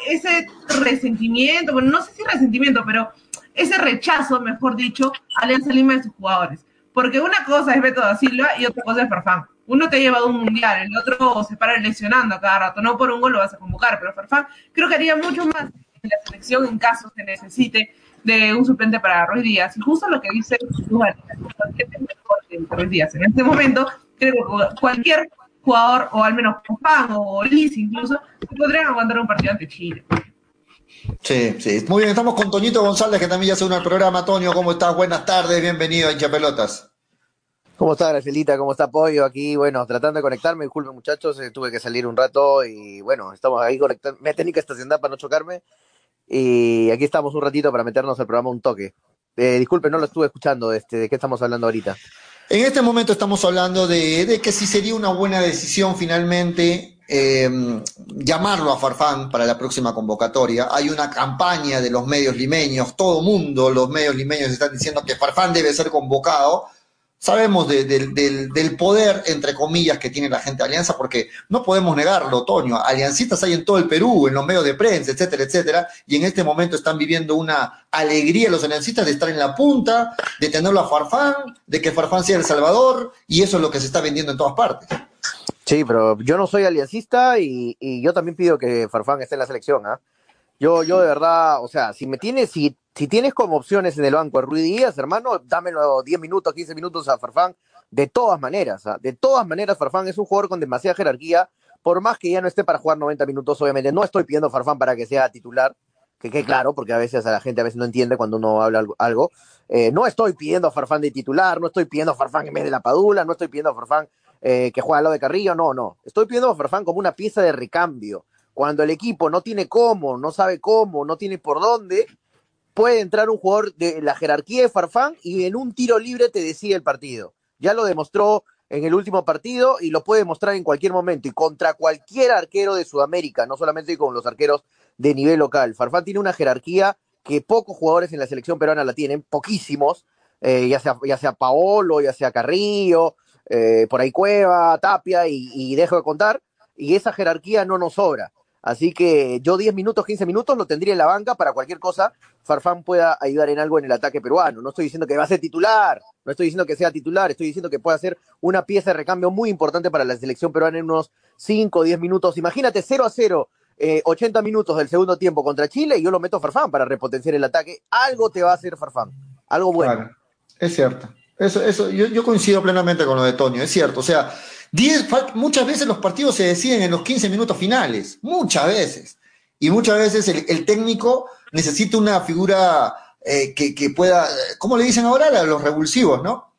ese resentimiento, bueno, no sé si resentimiento, pero ese rechazo, mejor dicho, a Alianza Lima de sus jugadores. Porque una cosa es Beto da Silva y otra cosa es Farfán. Uno te ha llevado un mundial, el otro se para lesionando a cada rato. No por un gol lo vas a convocar, pero Farfán creo que haría mucho más en la selección en caso se necesite de un suplente para Ruiz Díaz. Y justo lo que dice Ruiz Díaz en este momento, creo que cualquier jugador, o al menos Farfán o Liz incluso, podrían aguantar un partido ante Chile. Sí, sí. Muy bien, estamos con Toñito González, que también ya se une al programa. Toño, ¿cómo estás? Buenas tardes, bienvenido a Hincha Pelotas. ¿Cómo está Gracielita? ¿Cómo está Pollo? Aquí, bueno, tratando de conectarme. Disculpen, muchachos, eh, tuve que salir un rato y bueno, estamos ahí conectando. Me tenía que estacionar para no chocarme. Y aquí estamos un ratito para meternos al programa un toque. Eh, disculpen, no lo estuve escuchando. Este, ¿De qué estamos hablando ahorita? En este momento estamos hablando de, que si sería una buena decisión finalmente eh, llamarlo a Farfán para la próxima convocatoria. Hay una campaña de los medios limeños, todo mundo, los medios limeños están diciendo que Farfán debe ser convocado. Sabemos del poder, entre comillas, que tiene la gente de Alianza, porque no podemos negarlo, Toño. Aliancistas hay en todo el Perú, en los medios de prensa, etcétera, etcétera, y en este momento están viviendo una alegría los aliancistas de estar en la punta, de tenerlo a Farfán, de que Farfán sea el Salvador, y eso es lo que se está vendiendo en todas partes. Sí, pero yo no soy aliancista y, yo también pido que Farfán esté en la selección, ¿ah? Yo, yo de verdad, o sea, si me tienes, si, si tienes como opciones en el banco a Ruiz Díaz, hermano, dámelo 10 minutos, 15 minutos a Farfán, de todas maneras, ¿ah? de todas maneras, Farfán es un jugador con demasiada jerarquía, por más que ya no esté para jugar 90 minutos, obviamente, no estoy pidiendo a Farfán para que sea titular, que quede claro, porque a veces a la gente a veces no entiende cuando uno habla algo. Eh, no estoy pidiendo a Farfán de titular, no estoy pidiendo a Farfán en vez de la Padula, no estoy pidiendo a Farfán eh, que juega al lado de Carrillo, no, no. Estoy pidiendo a Farfán como una pieza de recambio. Cuando el equipo no tiene cómo, no sabe cómo, no tiene por dónde, puede entrar un jugador de la jerarquía de Farfán y en un tiro libre te decide el partido. Ya lo demostró en el último partido y lo puede demostrar en cualquier momento y contra cualquier arquero de Sudamérica, no solamente con los arqueros de nivel local. Farfán tiene una jerarquía que pocos jugadores en la selección peruana la tienen, poquísimos, eh, ya, sea, ya sea Paolo, ya sea Carrillo, eh, por ahí Cueva, Tapia y, dejo de contar, y esa jerarquía no nos sobra. Así que yo 10 minutos, 15 minutos lo tendría en la banca para cualquier cosa. Farfán pueda ayudar en algo en el ataque peruano. No estoy diciendo que va a ser titular, no estoy diciendo que sea titular, estoy diciendo que puede ser una pieza de recambio muy importante para la selección peruana en unos 5 o 10 minutos. Imagínate 0 a 0 eh, 80 minutos del segundo tiempo contra Chile y yo lo meto a Farfán para repotenciar el ataque. Algo te va a hacer Farfán, algo bueno. Claro, es cierto. Eso, eso, yo, yo, coincido plenamente con lo de Tonio, es cierto. O sea, diez, muchas veces los partidos se deciden en los 15 minutos finales, muchas veces. Y muchas veces el, el técnico necesita una figura eh, que, que, pueda, ¿cómo le dicen ahora? Los revulsivos, ¿no?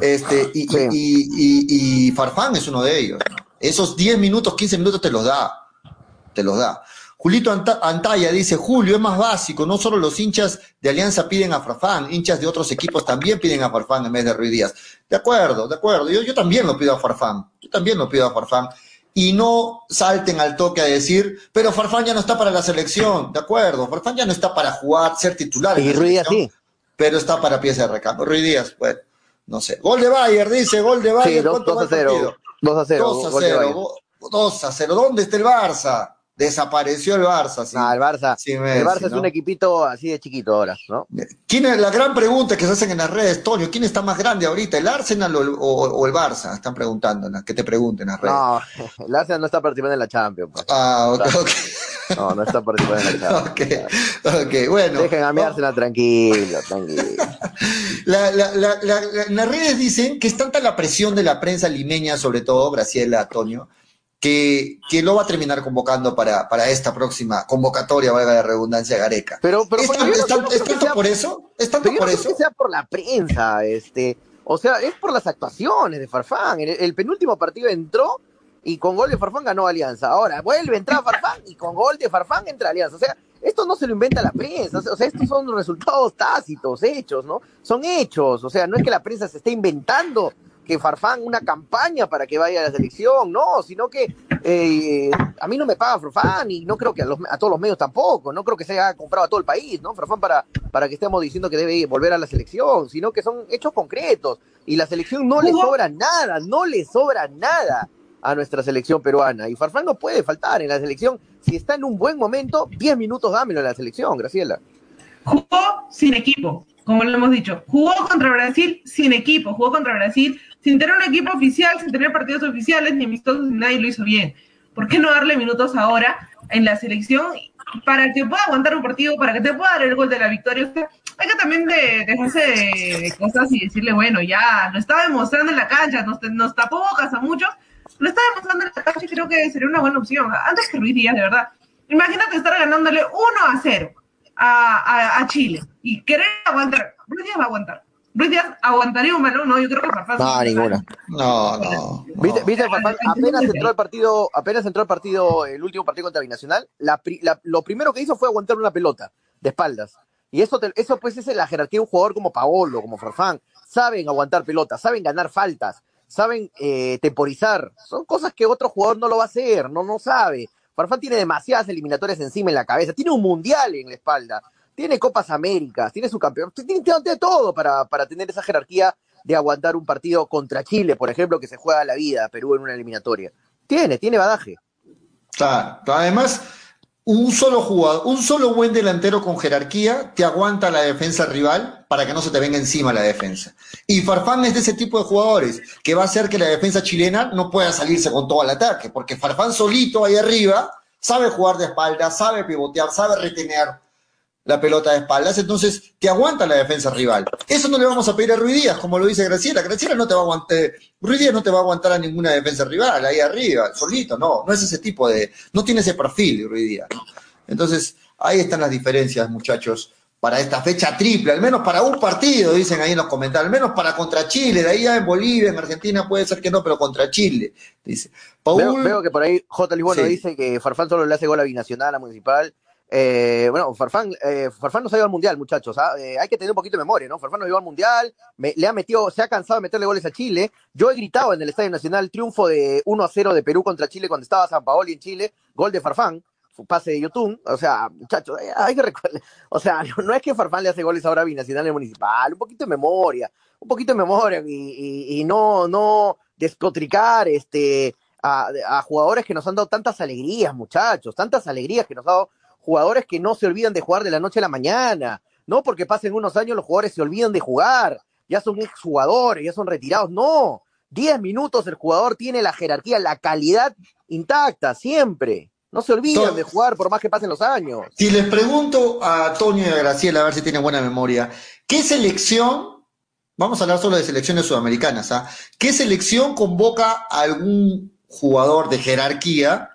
Este, y, sí. y, y, y, Farfán es uno de ellos. Esos 10 minutos, 15 minutos te los da te los da. Julito Antaya dice, Julio, es más básico, no solo los hinchas de Alianza piden a Farfán, hinchas de otros equipos también piden a Farfán en vez de Ruiz Díaz. De acuerdo, de acuerdo, yo, yo también lo pido a Farfán, yo también lo pido a Farfán. Y no salten al toque a decir, pero Farfán ya no está para la selección, de acuerdo, Farfán ya no está para jugar, ser titular. Y Ruiz Díaz sí. Pero está para pieza de recambio. Ruiz Díaz, bueno, no sé. Gol de Bayer, dice, gol de Bayer. Sí, 2, a 0. 2 a 0. 2 a 0. 2 a 0. ¿Dónde está el Barça? Desapareció el Barça. Sí. Ah, el Barça. Sí, Messi, el Barça es un equipito así de chiquito ahora, ¿no? ¿Quién es la gran pregunta que se hacen en las redes, Tonio? ¿Quién está más grande ahorita, el Arsenal o el, o, o el Barça? Están preguntando, que te pregunten en las redes. No, el Arsenal no está participando en la Champions. Pues. Ah, ok, ok. No, no está participando en la Champions. ok, ok, bueno. Dejen a mi Arsenal tranquilo, tranquilo. La, la, la, en las redes dicen que es tanta la presión de la prensa limeña, sobre todo, Graciela, Tonio, que, que lo va a terminar convocando para, para esta próxima convocatoria, valga la redundancia, Gareca. Pero, pero ¿Es, tanto, es, tanto, ¿es tanto por eso? ¿Es tanto por eso? que sea por la prensa, este, o sea, es por las actuaciones de Farfán. El, el, penúltimo partido entró y con gol de Farfán ganó Alianza. Ahora vuelve a entrar Farfán y con gol de Farfán entra Alianza. O sea, esto no se lo inventa la prensa, o sea, estos son resultados tácitos, hechos, ¿no? Son hechos, o sea, no es que la prensa se esté inventando que Farfán una campaña para que vaya a la selección, no, sino que eh, a mí no me paga Farfán y no creo que a, los, a, todos los medios tampoco, no creo que se haya comprado a todo el país, ¿no? Farfán para, para que estemos diciendo que debe volver a la selección, sino que son hechos concretos y la selección no le sobra nada, no le sobra nada a nuestra selección peruana y Farfán no puede faltar en la selección, si está en un buen momento, 10 minutos dámelo en la selección, Graciela. Jugó sin equipo, como lo hemos dicho, jugó contra Brasil sin equipo, jugó contra Brasil sin tener un equipo oficial, sin tener partidos oficiales, ni amistosos, nadie lo hizo bien. ¿Por qué no darle minutos ahora en la selección para que pueda aguantar un partido, para que te pueda dar el gol de la victoria? O hay que también de, dejarse de, cosas y decirle, bueno, ya lo estaba demostrando en la cancha, nos, nos tapó bocas a muchos, lo estaba demostrando en la cancha y creo que sería una buena opción. Antes que Luis Díaz, de verdad. Imagínate estar ganándole 1 a 0 a, a, a Chile y querer aguantar. Luis Díaz va a aguantar. Luis Díaz aguantaría un balón, no, yo creo que Farfán. No, ninguna. No, no. ¿Viste, viste Farfán? Apenas entró el partido, apenas entró el partido, el último partido contra Binacional, la, la, lo primero que hizo fue aguantar una pelota de espaldas. Y eso, te, eso pues es la jerarquía de un jugador como Paolo, como Farfán. Saben aguantar pelotas, saben ganar faltas, saben eh, temporizar. Son cosas que otro jugador no lo va a hacer, no, no sabe. Farfán tiene demasiadas eliminatorias encima en la cabeza, tiene un mundial en la espalda tiene Copas Américas, tiene su campeón, tiene, todo para, para tener esa jerarquía de aguantar un partido contra Chile, por ejemplo, que se juega la vida Perú en una eliminatoria. Tiene, tiene badaje. Claro, además, un solo jugador, un solo buen delantero con jerarquía te aguanta la defensa rival para que no se te venga encima la defensa. Y Farfán es de ese tipo de jugadores que va a hacer que la defensa chilena no pueda salirse con todo el ataque, porque Farfán solito ahí arriba sabe jugar de espalda, sabe pivotear, sabe retener la pelota de espaldas, entonces te aguanta la defensa rival. Eso no le vamos a pedir a Ruiz Díaz, como lo dice Graciela. Graciela no te va a aguantar, Ruiz Díaz no te va a aguantar a ninguna defensa rival, ahí arriba, solito, no, no es ese tipo de, no tiene ese perfil Ruiz Díaz. Entonces, ahí están las diferencias, muchachos, para esta fecha triple, al menos para un partido, dicen ahí en los comentarios, al menos para contra Chile, de ahí ya en Bolivia, en Argentina puede ser que no, pero contra Chile, dice. Paul, veo, veo, que por ahí J. Lisbono sí. dice que Farfán solo le hace gol a Binacional, a Municipal, eh, bueno, Farfán, eh, Farfán no se ha ido al mundial, muchachos. ¿ah? Eh, hay que tener un poquito de memoria, ¿no? Farfán no ha ido al mundial, le ha metido, se ha cansado de meterle goles a Chile. Yo he gritado en el Estadio Nacional triunfo de 1 a 0 de Perú contra Chile cuando estaba San Paoli en Chile, gol de Farfán, pase de YouTube. O sea, muchachos, hay que recordar. O sea, no, es que Farfán le hace goles ahora a Binacional en el Municipal, un poquito de memoria, un poquito de memoria y, no, no despotricar este a, jugadores que nos han dado tantas alegrías, muchachos, tantas alegrías que nos han dado jugadores que no se olvidan de jugar de la noche a la mañana, no porque pasen unos años los jugadores se olvidan de jugar, ya son exjugadores, ya son retirados, no, diez minutos el jugador tiene la jerarquía, la calidad intacta, siempre. No se olvidan de jugar por más que pasen los años. Si les pregunto a Antonio y a Graciela, a ver si tienen buena memoria, ¿qué selección, vamos a hablar solo de selecciones sudamericanas, ¿ah? ¿qué selección convoca a algún jugador de jerarquía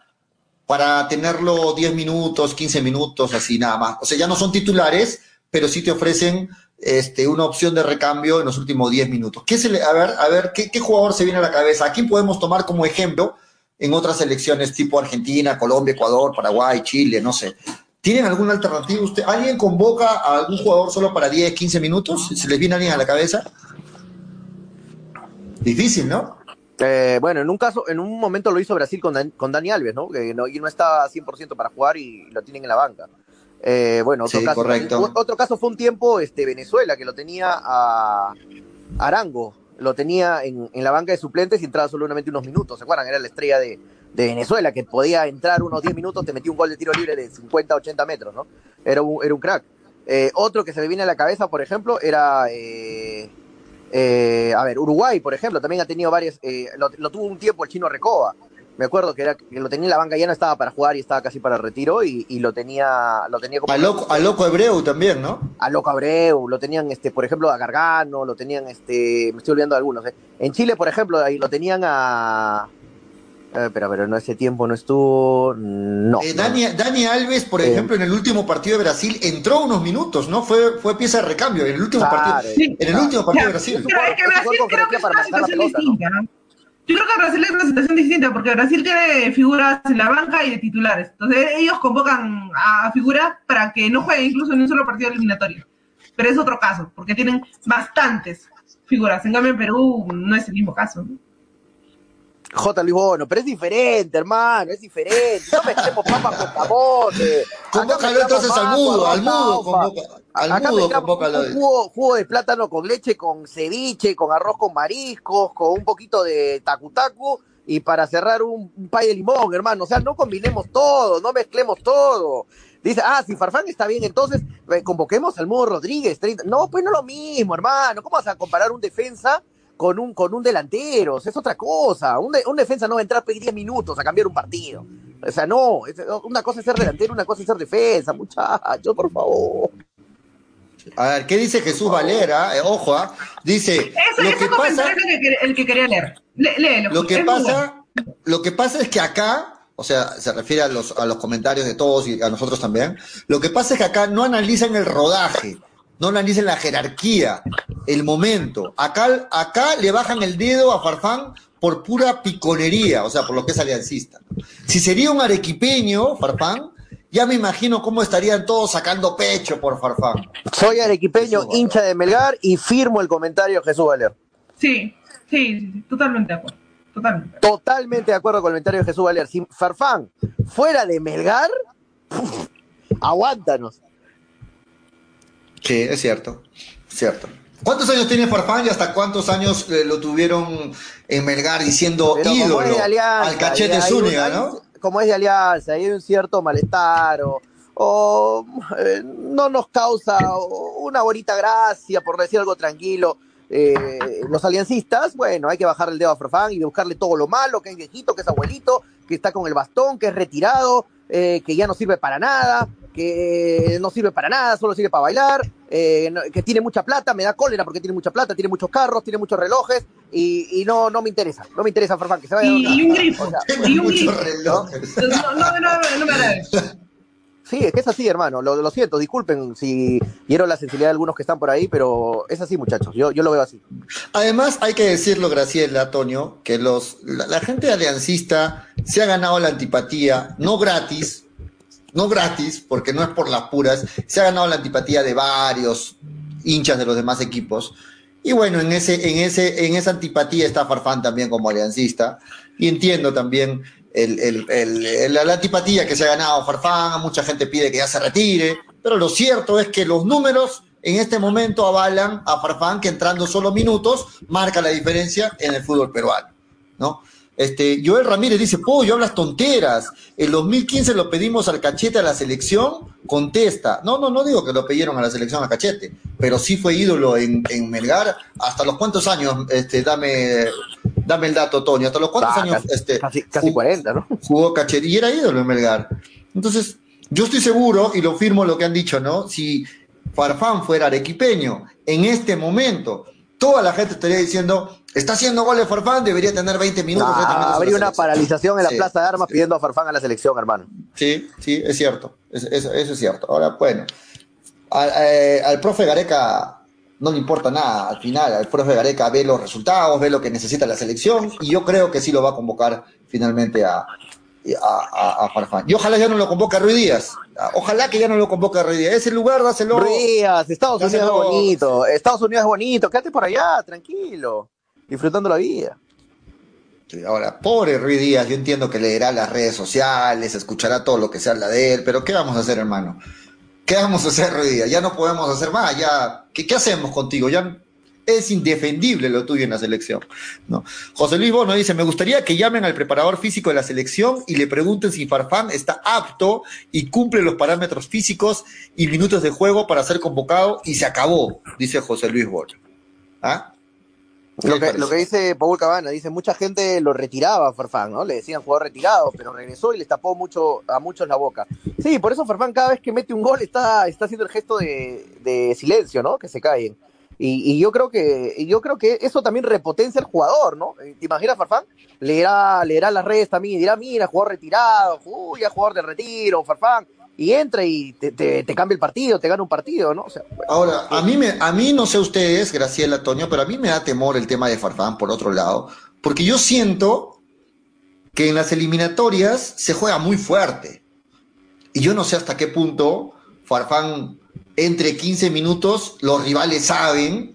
para tenerlo 10 minutos, 15 minutos, así nada más? O sea, ya no son titulares, pero sí te ofrecen este, una opción de recambio en los últimos 10 minutos. ¿Qué se le, a ver, a ver ¿qué, ¿qué jugador se viene a la cabeza? ¿A quién podemos tomar como ejemplo? en otras selecciones tipo Argentina, Colombia, Ecuador, Paraguay, Chile, no sé. ¿Tienen alguna alternativa usted? ¿Alguien convoca a algún jugador solo para 10, 15 minutos? ¿Se les viene alguien a la cabeza? Difícil, ¿no? Eh, bueno, en un caso, en un momento lo hizo Brasil con, con Dani Alves, ¿no? Que no, y no estaba 100% para jugar y lo tienen en la banca. Eh, bueno, otro, caso, correcto. otro caso fue un tiempo este, Venezuela, que lo tenía a Arango, lo tenía en, la banca de suplentes y entraba solamente unos minutos. ¿Se acuerdan? Era la estrella de, Venezuela, que podía entrar unos 10 minutos, te metía un gol de tiro libre de 50, 80 metros, ¿no? Era un, era un crack. Eh, otro que se me viene a la cabeza, por ejemplo, era. Eh, eh, a ver, Uruguay, por ejemplo, también ha tenido varias. Lo, lo, tuvo un tiempo el chino Recoba me acuerdo que, era, que lo tenía en la banca ya no estaba para jugar y estaba casi para retiro y, lo tenía lo tenía como a loco, a loco Hebreu también no a loco Hebreu lo tenían este por ejemplo a Gargano lo tenían este me estoy olvidando de algunos ¿eh? en Chile por ejemplo ahí lo tenían a eh, pero, pero en ese tiempo no estuvo. No. Eh, Dani, Alves, por ejemplo, en el último partido de Brasil entró unos minutos, ¿no? Fue, fue pieza de recambio en el último partido. en el último partido de Brasil. Pero es que Brasil creo que es una situación distinta, ¿no? Yo creo que Brasil es una situación distinta porque Brasil tiene figuras en la banca y de titulares. Entonces ellos convocan a figuras para que no jueguen incluso en un solo partido eliminatorio. Pero es otro caso, porque tienen bastantes figuras. En cambio en Perú no es el mismo caso. ¿no? J. Luis Bono, pero es diferente, hermano, es diferente. No mezclemos papas con camote. Convócalo entonces al mudo, al mudo, convoca, al mudo, convócalo. Un jugo, jugo, de plátano con leche, con ceviche, con arroz con mariscos, con un poquito de tacu y para cerrar un, pay de limón, hermano. O sea, no combinemos todo, no mezclemos todo. Dice, ah, si Farfán está bien, entonces eh, convoquemos al Mudo Rodríguez. 30. No, pues no lo mismo, hermano. ¿Cómo vas a comparar un defensa con un, con un delantero, es otra cosa. Un, un defensa no va a entrar 10 minutos a cambiar un partido. O sea, no, una cosa es ser delantero, una cosa es ser defensa, muchachos, por favor. A ver, ¿qué dice Jesús Valera? Eh, ojo, ¿ah? dice. lo que pasa, el que, quería leer. léelo. Lo que, pasa, lo que pasa es que acá, o sea, se refiere a los, a los comentarios de todos y a nosotros también. Lo que pasa es que acá no analizan el rodaje no analicen la jerarquía, el momento. Acá, acá le bajan el dedo a Farfán por pura piconería, o sea, por lo que es aliancista. Si sería un arequipeño, Farfán, ya me imagino cómo estarían todos sacando pecho por Farfán. Soy arequipeño, hincha de Melgar, y firmo el comentario de Jesús Valer. Sí, sí, totalmente de acuerdo. Totalmente. Totalmente de acuerdo con el comentario de Jesús Valer. Si Farfán fuera de Melgar, aguántanos. Sí, es cierto, cierto. ¿Cuántos años tiene Farfán y hasta cuántos años eh, lo tuvieron en Melgar diciendo ídolo al cachete Zúñiga, no? Como es de alianza, hay un cierto malestar o, eh, no nos causa una bonita gracia, por decir algo tranquilo. Eh, los aliancistas, bueno, hay que bajar el dedo a Farfán y buscarle todo lo malo, que es viejito, que es abuelito, que está con el bastón, que es retirado, que ya no sirve para nada que no sirve para nada, solo sirve para bailar, eh, que tiene mucha plata, me da cólera porque tiene mucha plata, tiene muchos carros, tiene muchos relojes y, no, no me interesa, no me interesa Farfán, que se vaya y, y un grifo, y un grifo. No, no, no, no, me Sí, es que es así, hermano. Lo, lo, siento, disculpen si quiero la sensibilidad de algunos que están por ahí, pero es así, muchachos. Yo, yo lo veo así. Además, hay que decirlo, Graciela, Antonio, que los, la, la gente aliancista se ha ganado la antipatía, no gratis, no gratis, porque no es por las puras, se ha ganado la antipatía de varios hinchas de los demás equipos. Y bueno, en, ese, en, ese, en esa antipatía está Farfán también como aliancista. Y entiendo también la antipatía que se ha ganado Farfán. Mucha gente pide que ya se retire. Pero lo cierto es que los números en este momento avalan a Farfán que entrando solo minutos marca la diferencia en el fútbol peruano. ¿no? Este, Joel Ramírez dice, yo hablas tonteras. El 2015 lo pedimos al cachete a la selección, contesta. No, no, no digo que lo pidieron a la selección a cachete, pero sí fue ídolo en, Melgar. ¿Hasta los cuántos años? Este, dame, dame el dato, Tony. ¿Hasta los cuántos ah, años? Casi, este, casi, 40, ¿no? Jugó cachete y era ídolo en Melgar. Entonces, yo estoy seguro, y lo firmo lo que han dicho, ¿no? Si Farfán fuera arequipeño en este momento, toda la gente estaría diciendo, está haciendo goles Farfán, debería tener 20 minutos. habría una paralización en la Plaza de Armas pidiendo a Farfán a la selección, hermano. Sí, sí, es cierto, eso, es cierto. Ahora, bueno, eh, al, profe Gareca no le importa nada, al final, al profe Gareca ve los resultados, ve lo que necesita la selección, y yo creo que sí lo va a convocar finalmente a, a, Farfán. Y ojalá ya no lo convoque a Ruiz Díaz. Ojalá que ya no lo convoque a Ruiz Díaz. Ese lugar, dáselo. Ruiz Díaz, Estados Unidos es bonito. Estados Unidos es bonito. Quédate por allá, tranquilo. Disfrutando la vida. Ahora, pobre Ruiz Díaz, yo entiendo que leerá las redes sociales, escuchará todo lo que se habla de él, pero ¿qué vamos a hacer, hermano? ¿Qué vamos a hacer, Ruiz Díaz? Ya no podemos hacer más, ya, ¿qué, qué hacemos contigo? Ya es indefendible lo tuyo en la selección. ¿no? José Luis Bono dice, me gustaría que llamen al preparador físico de la selección y le pregunten si Farfán está apto y cumple los parámetros físicos y minutos de juego para ser convocado y se acabó, dice José Luis Bono. ¿Ah? Lo que, lo que, dice Paul Cabana, dice, mucha gente lo retiraba a Farfán, ¿no? Le decían jugador retirado, pero regresó y le tapó mucho, a muchos la boca. Sí, por eso Farfán cada vez que mete un gol está, está haciendo el gesto de, de silencio, ¿no? Que se caen. Y, yo creo que yo creo que eso también repotencia al jugador, ¿no? Eh, ¿Te imaginas, Farfán? Leerá, leerá las redes también y dirá, mira, jugador retirado, uy, ya jugador de retiro, Farfán, y entra y te, cambia el partido, te gana un partido, ¿no? Ahora, a mí, me, a mí no sé ustedes, Graciela, Toño, pero a mí me da temor el tema de Farfán, por otro lado, porque yo siento que en las eliminatorias se juega muy fuerte. Y yo no sé hasta qué punto Farfán entre 15 minutos, los rivales saben,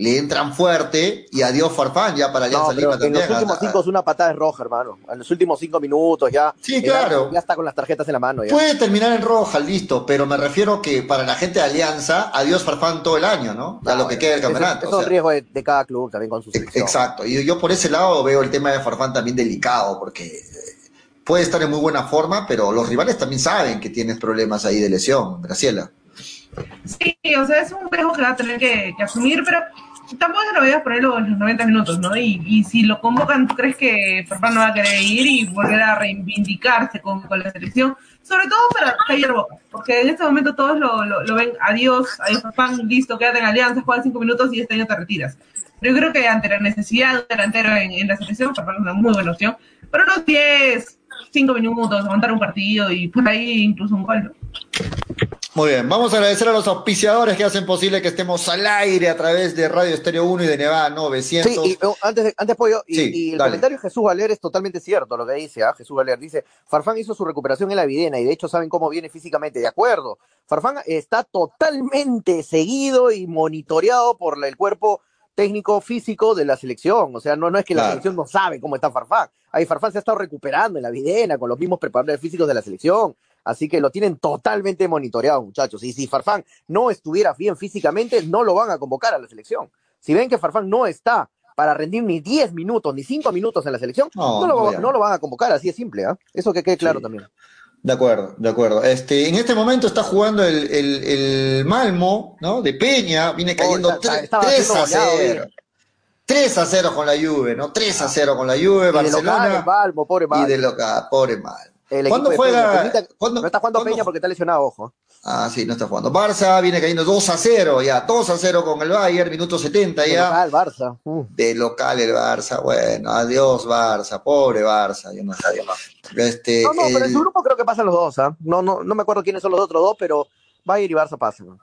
le entran fuerte y adiós Farfán ya para Alianza Lima también. En los últimos cinco es una patada de roja, hermano. En los últimos cinco minutos ya. Sí, claro. Ya está con las tarjetas en la mano. Puede terminar en roja, listo, pero me refiero que para la gente de Alianza, adiós Farfán todo el año, ¿no? A lo que queda del campeonato. Es, un riesgo de, cada club también con su selección. Exacto. Y yo por ese lado veo el tema de Farfán también delicado, porque eh, puede estar en muy buena forma, pero los rivales también saben que tienes problemas ahí de lesión, Graciela. Sí, o sea, es un riesgo que va a tener que, asumir, pero tampoco se lo voy a poner los 90 minutos, ¿no? Y, si lo convocan, ¿tú crees que Farfán no va a querer ir y volver a reivindicarse con, la selección? Sobre todo para callar boca, porque en este momento todos lo, lo, ven, adiós, adiós Farfán, listo, quédate en alianza, juega 5 minutos y este año te retiras. Pero yo creo que ante la necesidad de delantero en, la selección, Farfán es una muy buena opción, pero unos 10, 5 minutos, aguantar un partido y por ahí incluso un gol, ¿no? Muy bien, vamos a agradecer a los auspiciadores que hacen posible que estemos al aire a través de Radio Estéreo 1 y de Nevada 900. Sí, y, oh, antes, antes Pollo, y, el comentario de Jesús Valer es totalmente cierto lo que dice, ¿ah? Jesús Valer dice, Farfán hizo su recuperación en la videna y de hecho saben cómo viene físicamente, de acuerdo. Farfán está totalmente seguido y monitoreado por el cuerpo técnico físico de la selección, o sea, no, no es que la selección no sabe cómo está Farfán, ahí Farfán se ha estado recuperando en la videna con los mismos preparadores físicos de la selección, Así que lo tienen totalmente monitoreado, muchachos. Y si Farfán no estuviera bien físicamente, no lo van a convocar a la selección. Si ven que Farfán no está para rendir ni 10 minutos, ni 5 minutos en la selección, no, lo, van a convocar, así es simple. ¿ah? Eso que quede claro también. De acuerdo, de acuerdo. Este, en este momento está jugando el, Malmo, ¿no? De Peña, viene cayendo 3 a 0. 3 a 0 con la Juve, ¿no? 3 a 0 con la Juve, Barcelona. Malmo, pobre Malmo. Y de loca, pobre Malmo. ¿Cuándo juega? no está jugando Peña porque está lesionado, ojo. Ah, sí, no está jugando. Barça viene cayendo 2 a 0 ya, 2 a 0 con el Bayern, minuto 70 ya. De local, Barça. Uh. De local el Barça, bueno, adiós Barça, pobre Barça, yo no sabía más. Este, no, no, pero en su grupo creo que pasan los dos, ¿ah? No, no, no me acuerdo quiénes son los otros dos, pero Bayern y Barça pasan.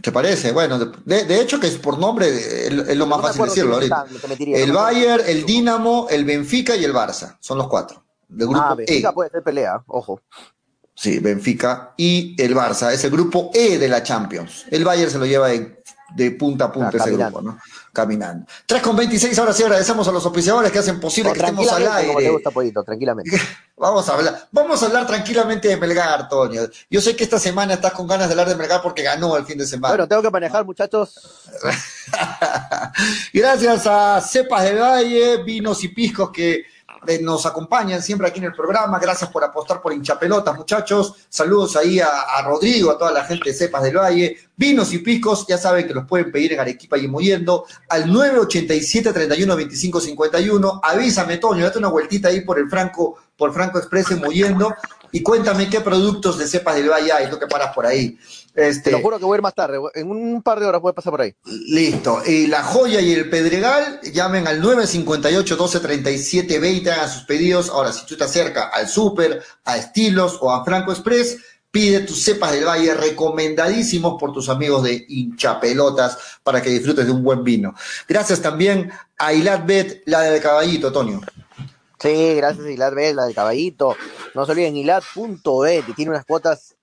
¿Te parece? Bueno, de, de, hecho que es por nombre, es, lo más fácil decirlo ahorita. el Bayern, el Dinamo, el Benfica y el Barça, son los cuatro grupo ah, Benfica e. puede ser pelea, ojo. Sí, Benfica y el Barça, es el grupo E de la Champions. El Bayern se lo lleva de, punta a punta ah, ese grupo, ¿no? Caminando. 3 con 26, ahora sí agradecemos a los oficiadores que hacen posible que estemos al aire. gusta, tranquilamente. vamos a hablar, vamos a hablar tranquilamente de Melgar, Antonio. Yo sé que esta semana estás con ganas de hablar de Melgar porque ganó el fin de semana. Bueno, tengo que manejar, muchachos. Gracias a Cepas del Valle, Vinos y Piscos que nos acompañan siempre aquí en el programa. Gracias por apostar por hinchapelotas, muchachos. Saludos ahí a, Rodrigo, a toda la gente de Cepas del Valle. Vinos y picos, ya saben que los pueden pedir en Arequipa y Moyendo al 987 31 25 51. Avísame, Toño, date una vueltita ahí por el Franco, por Franco Express en Moyendo y cuéntame qué productos de Cepas del Valle hay, tú que paras por ahí. Este, Te lo juro que voy a ir más tarde, en un par de horas voy a pasar por ahí. Listo. Y La Joya y el Pedregal, llamen al 958 1237 20, hagan sus pedidos. Ahora, si tú te acercas al Super, a Estilos o a Franco Express, pide tus cepas del valle recomendadísimos por tus amigos de hinchapelotas para que disfrutes de un buen vino. Gracias también a Ilat Bet, la del caballito, Tonio. Sí, gracias a Ilat Bet, la del caballito. No se olviden, ilat.bet, que tiene unas cuotas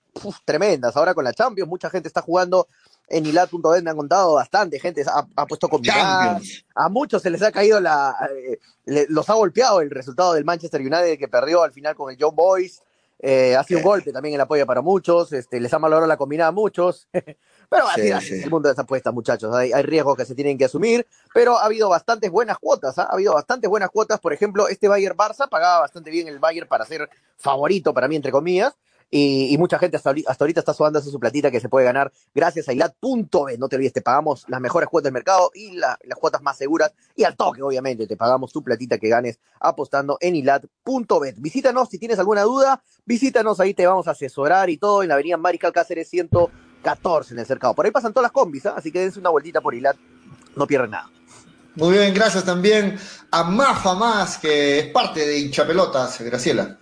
tremendas. Ahora con la Champions, mucha gente está jugando en Ilat.es, me han contado bastante, gente ha, puesto combinar. A muchos se les ha caído la. Eh, los ha golpeado el resultado del Manchester United que perdió al final con el John Boys. Eh, ha sido un golpe también el apoyo para muchos, este, les ha malogrado la combinada a muchos. pero así el mundo de las apuestas, muchachos. Hay, riesgos que se tienen que asumir, pero ha habido bastantes buenas cuotas. ¿ah? Ha habido bastantes buenas cuotas. Por ejemplo, este Bayern Barça pagaba bastante bien el Bayern para ser favorito para mí, entre comillas. Y, mucha gente hasta, ahorita está sudándose su platita que se puede ganar gracias a ilat.bet. No te olvides, te pagamos las mejores cuotas del mercado y las cuotas más seguras. Y al toque, obviamente, te pagamos tu platita que ganes apostando en ilat.bet. Visítanos si tienes alguna duda, visítanos, ahí te vamos a asesorar y todo en la avenida Mariscal Cáceres 114 en el cercado. Por ahí pasan todas las combis, ¿ah? así que dense una vueltita por ilat, no pierden nada. Muy bien, gracias también a Mafa Más, que es parte de Hinchapelotas, Graciela.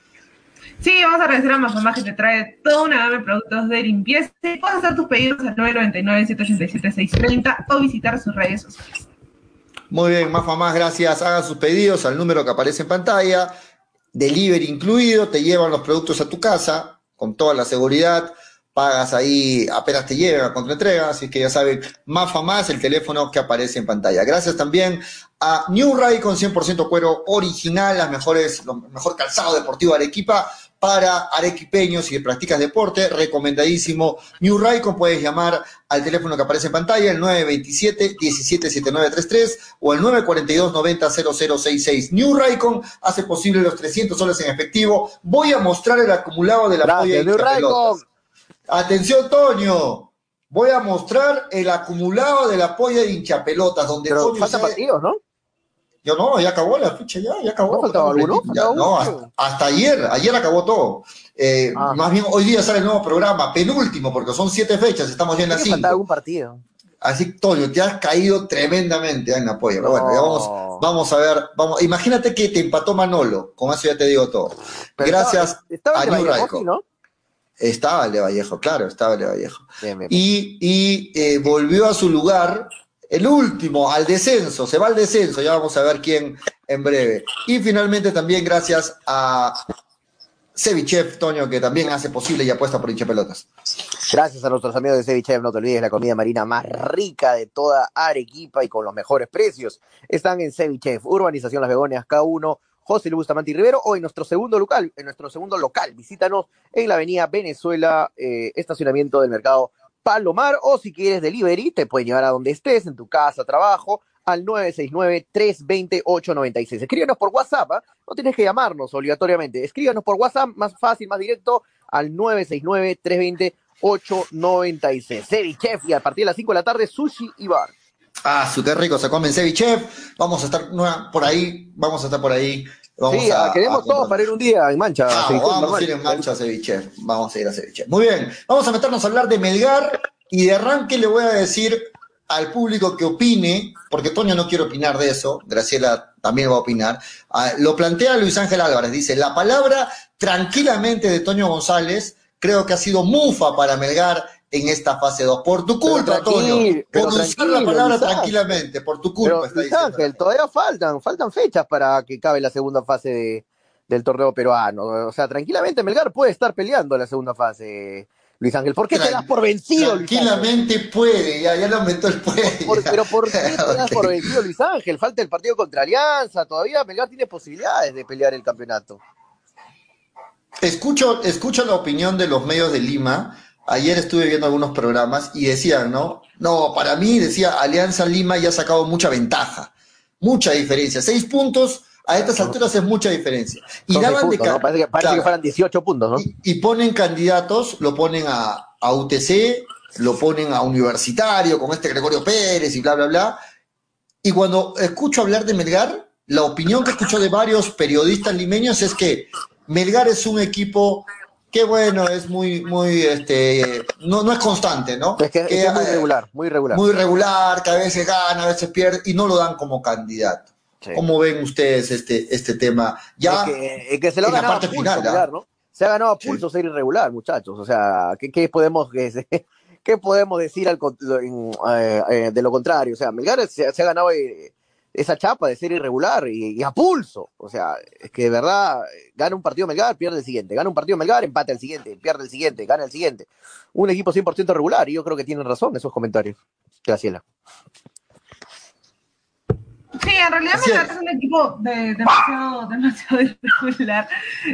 Sí, vamos a agradecer a Mafamá que te trae toda una gama de productos de limpieza. Puedes hacer tus pedidos al 999-787-630 o visitar sus redes sociales. Muy bien, Mafamás, gracias. Hagan sus pedidos al número que aparece en pantalla. Delivery incluido, te llevan los productos a tu casa con toda la seguridad. Pagas ahí apenas te llegan a contraentrega, así que ya saben, Mafamás, el teléfono que aparece en pantalla. Gracias también a New Ray con 100% cuero original, las mejores, lo mejor calzado deportivo de Arequipa para arequipeños y de practicas deporte, recomendadísimo. New Raycon, puedes llamar al teléfono que aparece en pantalla, el 927-177933 o el 942-900066. New Raycon hace posible los 300 soles en efectivo. Voy a mostrar el acumulado de la polla New Atención, Toño. Voy a mostrar el acumulado de la polla de hinchapelotas, donde Pero falta partidos, ¿no? Yo no, ya acabó la ficha, ya, ya acabó. ¿No faltaba alguno? no, hasta, ayer, ayer acabó todo. Eh, ah. Más bien, hoy día sale el nuevo programa, penúltimo, porque son siete fechas, estamos ya en la cinco. falta algún partido. Así, Toño, te has caído tremendamente en apoyo. Pero bueno, ya vamos, vamos a ver. Vamos, imagínate que te empató Manolo, con eso ya te digo todo. Gracias estaba, a New ¿no? Estaba el de Vallejo, claro, estaba el de Vallejo. Y, y eh, volvió a su lugar el último al descenso, se va al descenso, ya vamos a ver quién en breve. Y finalmente también gracias a Cevichev, Toño, que también hace posible y apuesta por hincha pelotas. Gracias a nuestros amigos de Cevichev, no te olvides, la comida marina más rica de toda Arequipa y con los mejores precios. Están en Cevichev, Urbanización Las Begonias, K1, José Luis Bustamante Rivero, o en nuestro segundo local, en nuestro segundo local. Visítanos en la avenida Venezuela, eh, estacionamiento del mercado Palomar o si quieres delivery, te pueden llevar a donde estés, en tu casa, trabajo, al 969-328-96. Escríbanos por WhatsApp, ¿ah? no tienes que llamarnos obligatoriamente. Escríbanos por WhatsApp, más fácil, más directo, al 969-320-896. Cevichef y a partir de las 5 de la tarde, sushi y bar. Ah, su qué rico se come en Cevichef. Vamos a estar por ahí, vamos a estar por ahí sí, a, queremos todos para ir un día en mancha. vamos a ir en mancha a ceviche. Vamos a ir a ceviche. Muy bien, vamos a meternos a hablar de Melgar y de arranque le voy a decir al público que opine, porque Toño no quiere opinar de eso, Graciela también va a opinar. Ah, lo plantea Luis Ángel Álvarez, dice, la palabra tranquilamente de Toño González creo que ha sido mufa para Melgar en esta fase 2. Por tu culpa, Antonio. Por usar la palabra tranquilamente, por tu culpa. Pero, Ángel, todavía faltan, faltan fechas para que cabe la segunda fase del torneo peruano. O sea, tranquilamente Melgar puede estar peleando la segunda fase. Luis Ángel, ¿por qué te das por vencido? Tranquilamente puede, ya, ya lo aumentó el puede. pero ¿por qué te das por vencido, Luis Ángel? Falta el partido contra Alianza, todavía Melgar tiene posibilidades de pelear el campeonato. Escucho, escucho la opinión de los medios de Lima, ayer estuve viendo algunos programas y decían, ¿no? No, para mí, decía, Alianza Lima ya ha sacado mucha ventaja, mucha diferencia. Seis puntos A estas alturas es mucha diferencia. Y daban de Parece, que, parece que fueran 18 puntos, ¿no? Y, ponen candidatos, lo ponen a, a UTC, lo ponen a Universitario con este Gregorio Pérez y bla, bla, bla. Y cuando escucho hablar de Melgar, la opinión que escucho de varios periodistas limeños es que Melgar es un equipo que bueno, es muy, muy, este, no, no es constante, ¿no? Es que, es muy regular, muy regular. Muy regular, que a veces gana, a veces pierde, y no lo dan como candidato. ¿Cómo ven ustedes este, este tema? Ya es que, se lo en la parte final, ¿ah? ¿no? Se ha ganado a pulso ser irregular, muchachos. O sea, ¿qué, qué podemos, qué, podemos decir al, eh, eh, de lo contrario? O sea, Melgar se, ha ganado eh, esa chapa de ser irregular y, a pulso. O sea, es que de verdad gana un partido Melgar, pierde el siguiente. Gana un partido Melgar, empate el siguiente, pierde el siguiente, gana el siguiente. Un equipo 100% regular y yo creo que tienen razón esos comentarios. Graciela. Sí, en realidad Melgar es un equipo demasiado, demasiado irregular.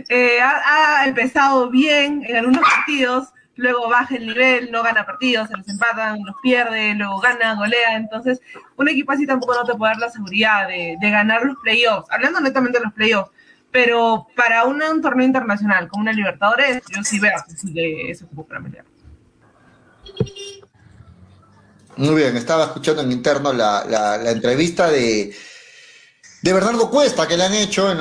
Eh, ha empezado bien en algunos partidos, luego baja el nivel, no gana partidos, se los empatan, los pierde, luego gana, golea. Entonces, un equipo así tampoco no te puede dar la seguridad de, ganar los playoffs, hablando netamente de los playoffs. Pero para un, torneo internacional como una Libertadores, yo sí veo que ese equipo para pelear. Muy bien, estaba escuchando en interno la, entrevista de, de Bernardo Cuesta que le han hecho en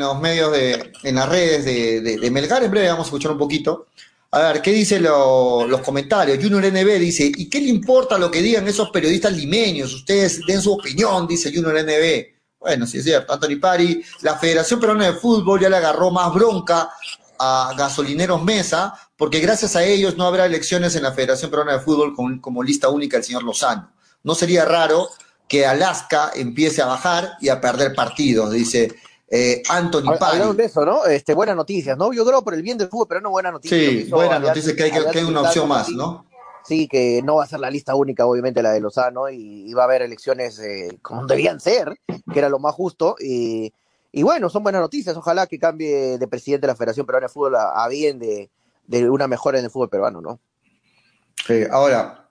los, medios de, en las redes de, de, Melgar. En breve vamos a escuchar un poquito. A ver, ¿qué dicen los comentarios? Junior NB dice, ¿y qué le importa lo que digan esos periodistas limeños? Ustedes den su opinión, dice Junior NB. Bueno, sí es cierto, Anthony Pari, la Federación Peruana de Fútbol ya le agarró más bronca a Gasolineros Mesa, porque gracias a ellos no habrá elecciones en la Federación Peruana de Fútbol como lista única el señor Lozano. No sería raro que Alaska empiece a bajar y a perder partidos, dice eh, Anthony Hablando de eso, ¿no? Este, buenas noticias, ¿no? Yo creo por el bien del fútbol, pero no buena noticia. Sí, buena noticia que hay, que, hay una opción más, ¿no? Sí, que no va a ser la lista única, obviamente, la de Lozano, y, va a haber elecciones eh, como debían ser, que era lo más justo. Y, bueno, son buenas noticias. Ojalá que cambie de presidente de la Federación Peruana de Fútbol a, bien de, una mejora en el fútbol peruano, ¿no? ahora,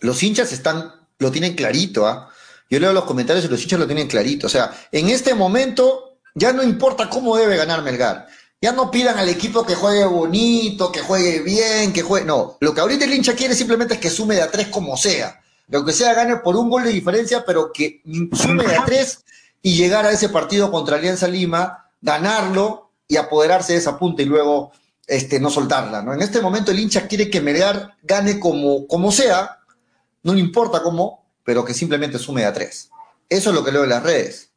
los hinchas están, lo tienen clarito, ¿ah? Yo leo los comentarios y los hinchas lo tienen clarito. O sea, en este momento ya no importa cómo debe ganar Melgar. Ya no pidan al equipo que juegue bonito, que juegue bien, que juegue. No, lo que ahorita el hincha quiere simplemente es que sume de a tres como sea. Lo que sea gane por un gol de diferencia, pero que sume de a tres y llegar a ese partido contra Alianza Lima, ganarlo y apoderarse de esa punta y luego este, no soltarla. ¿no? En este momento el hincha quiere que Melgar gane como, como sea, no le importa cómo, pero que simplemente sume de a tres. Eso es lo que leo en las redes.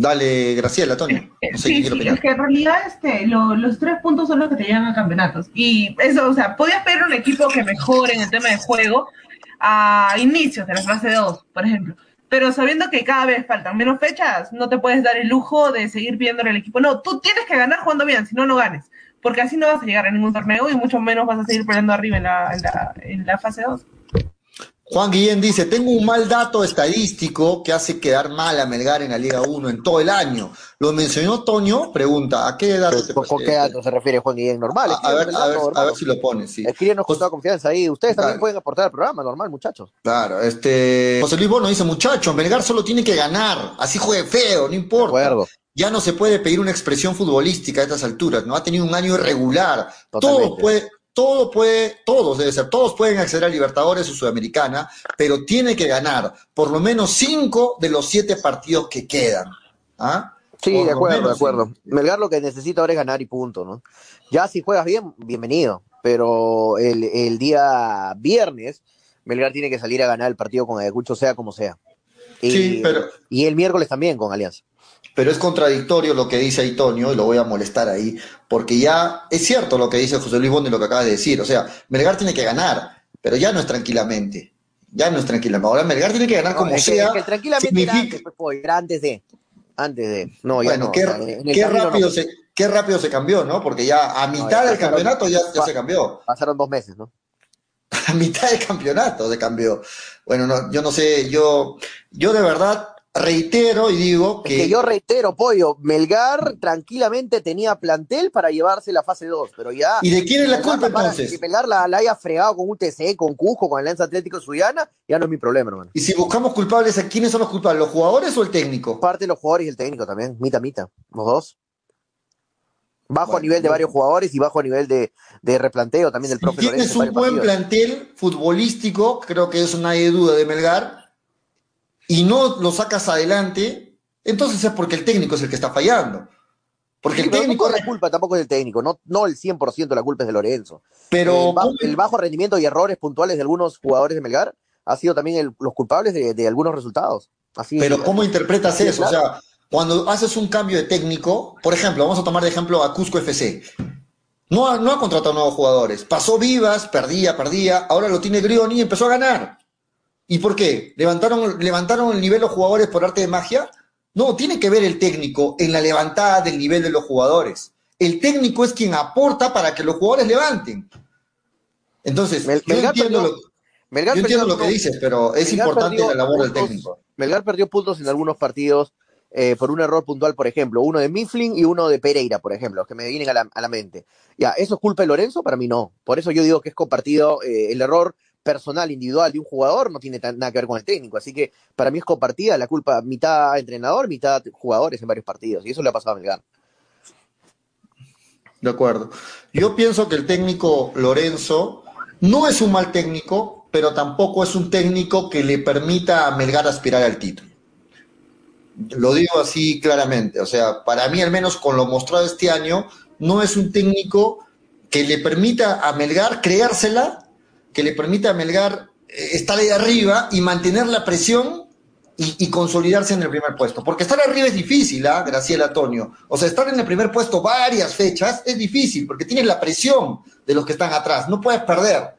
Dale, Graciela, Tony. No sé sí, sí, es que en realidad este, los tres puntos son los que te llevan a campeonatos. Y eso, o sea, podías pedir un equipo que mejore en el tema de juego a inicios de la fase 2, por ejemplo. Pero sabiendo que cada vez faltan menos fechas, no te puedes dar el lujo de seguir pidiéndole al equipo. No, tú tienes que ganar jugando bien, si no, no ganes. Porque así no vas a llegar a ningún torneo y mucho menos vas a seguir peleando arriba en la, en la, en la fase 2. Juan Guillén dice, tengo un mal dato estadístico que hace quedar mal a Melgar en la Liga 1 en todo el año. ¿Lo mencionó Toño? Pregunta, ¿a qué dato se ¿Por qué dato se refiere Juan Guillén? Normal. A, ver, a, ver, si lo pone, sí. Escríbenos con toda confianza ahí. Ustedes también pueden aportar al programa, normal, muchachos. Claro, este... José Luis Bono dice, muchachos, Melgar solo tiene que ganar. Así juegue feo, no importa. Ya no se puede pedir una expresión futbolística a estas alturas, ¿no? Ha tenido un año irregular. Todo puede todo puede, todos debe ser, todos pueden acceder a Libertadores o Sudamericana, pero tiene que ganar por lo menos cinco de los siete partidos que quedan. ¿ah? Sí, de acuerdo, de acuerdo. Melgar lo que necesita ahora es ganar y punto, ¿no? Ya si juegas bien, bienvenido, pero el, día viernes Melgar tiene que salir a ganar el partido con Ayacucho, sea como sea. sí, pero... Y el miércoles también con Alianza pero es contradictorio lo que dice Aitonio, y lo voy a molestar ahí, porque ya es cierto lo que dice José Luis Bondi, lo que acaba de decir. O sea, Melgar tiene que ganar, pero ya no es tranquilamente. Ya no es tranquilamente. Ahora Melgar tiene que ganar como sea. Que, tranquilamente era antes, de. Antes de. No, bueno, qué, rápido se, qué rápido se cambió, ¿no? Porque ya a mitad del campeonato ya, ya se cambió. Pasaron dos meses, ¿no? A mitad del campeonato se cambió. Bueno, no, yo no sé, yo, yo de verdad reitero y digo que... que yo reitero, Pollo, Melgar tranquilamente tenía plantel para llevarse la fase 2, pero ya... ¿Y de quién es la culpa entonces? Si Melgar la, haya fregado con UTC, con Cusco, con el Lance Atlético Suyana, ya no es mi problema, hermano. Y si buscamos culpables, ¿quiénes son los culpables? ¿Los jugadores o el técnico? Parte de los jugadores y el técnico también, mita, mita, los dos. Bajo a nivel de varios jugadores y bajo a nivel de, de replanteo también del si profe Tienes un buen plantel futbolístico, creo que eso nadie duda de Melgar, y no lo sacas adelante, entonces es porque el técnico es el que está fallando. Porque el técnico. la culpa tampoco es del técnico, no, no el 100% de la culpa es de Lorenzo. Pero. El bajo, rendimiento y errores puntuales de algunos jugadores de Melgar ha sido también los culpables de, algunos resultados. Así Pero, ¿cómo interpretas eso? O sea, cuando haces un cambio de técnico, por ejemplo, vamos a tomar de ejemplo a Cusco FC. No ha, no ha contratado nuevos jugadores. Pasó Vivas, perdía, perdía. Ahora lo tiene Grioni y empezó a ganar. ¿Y por qué? ¿Levantaron, ¿Levantaron el nivel los jugadores por arte de magia? No, tiene que ver el técnico en la levantada del nivel de los jugadores. El técnico es quien aporta para que los jugadores levanten. Entonces, yo entiendo, lo, que dices, pero es importante la labor del técnico. Melgar perdió puntos en algunos partidos eh, por un error puntual, por ejemplo, uno de Mifflin y uno de Pereira, por ejemplo, que me vienen a la, mente. Ya, ¿eso es culpa de Lorenzo? Para mí no. Por eso yo digo que es compartido eh, el error personal, individual de un jugador no tiene nada que ver con el técnico. Así que para mí es compartida la culpa mitad entrenador, mitad jugadores en varios partidos. Y eso le ha pasado a Melgar. De acuerdo. Yo pienso que el técnico Lorenzo no es un mal técnico, pero tampoco es un técnico que le permita a Melgar aspirar al título. Lo digo así claramente. O sea, para mí, al menos con lo mostrado este año, no es un técnico que le permita a Melgar creársela que le permita a Melgar eh, estar ahí arriba y mantener la presión y, consolidarse en el primer puesto. Porque estar arriba es difícil, ¿ah, Graciela Antonio? O sea, estar en el primer puesto varias fechas es difícil porque tienes la presión de los que están atrás, no puedes perder.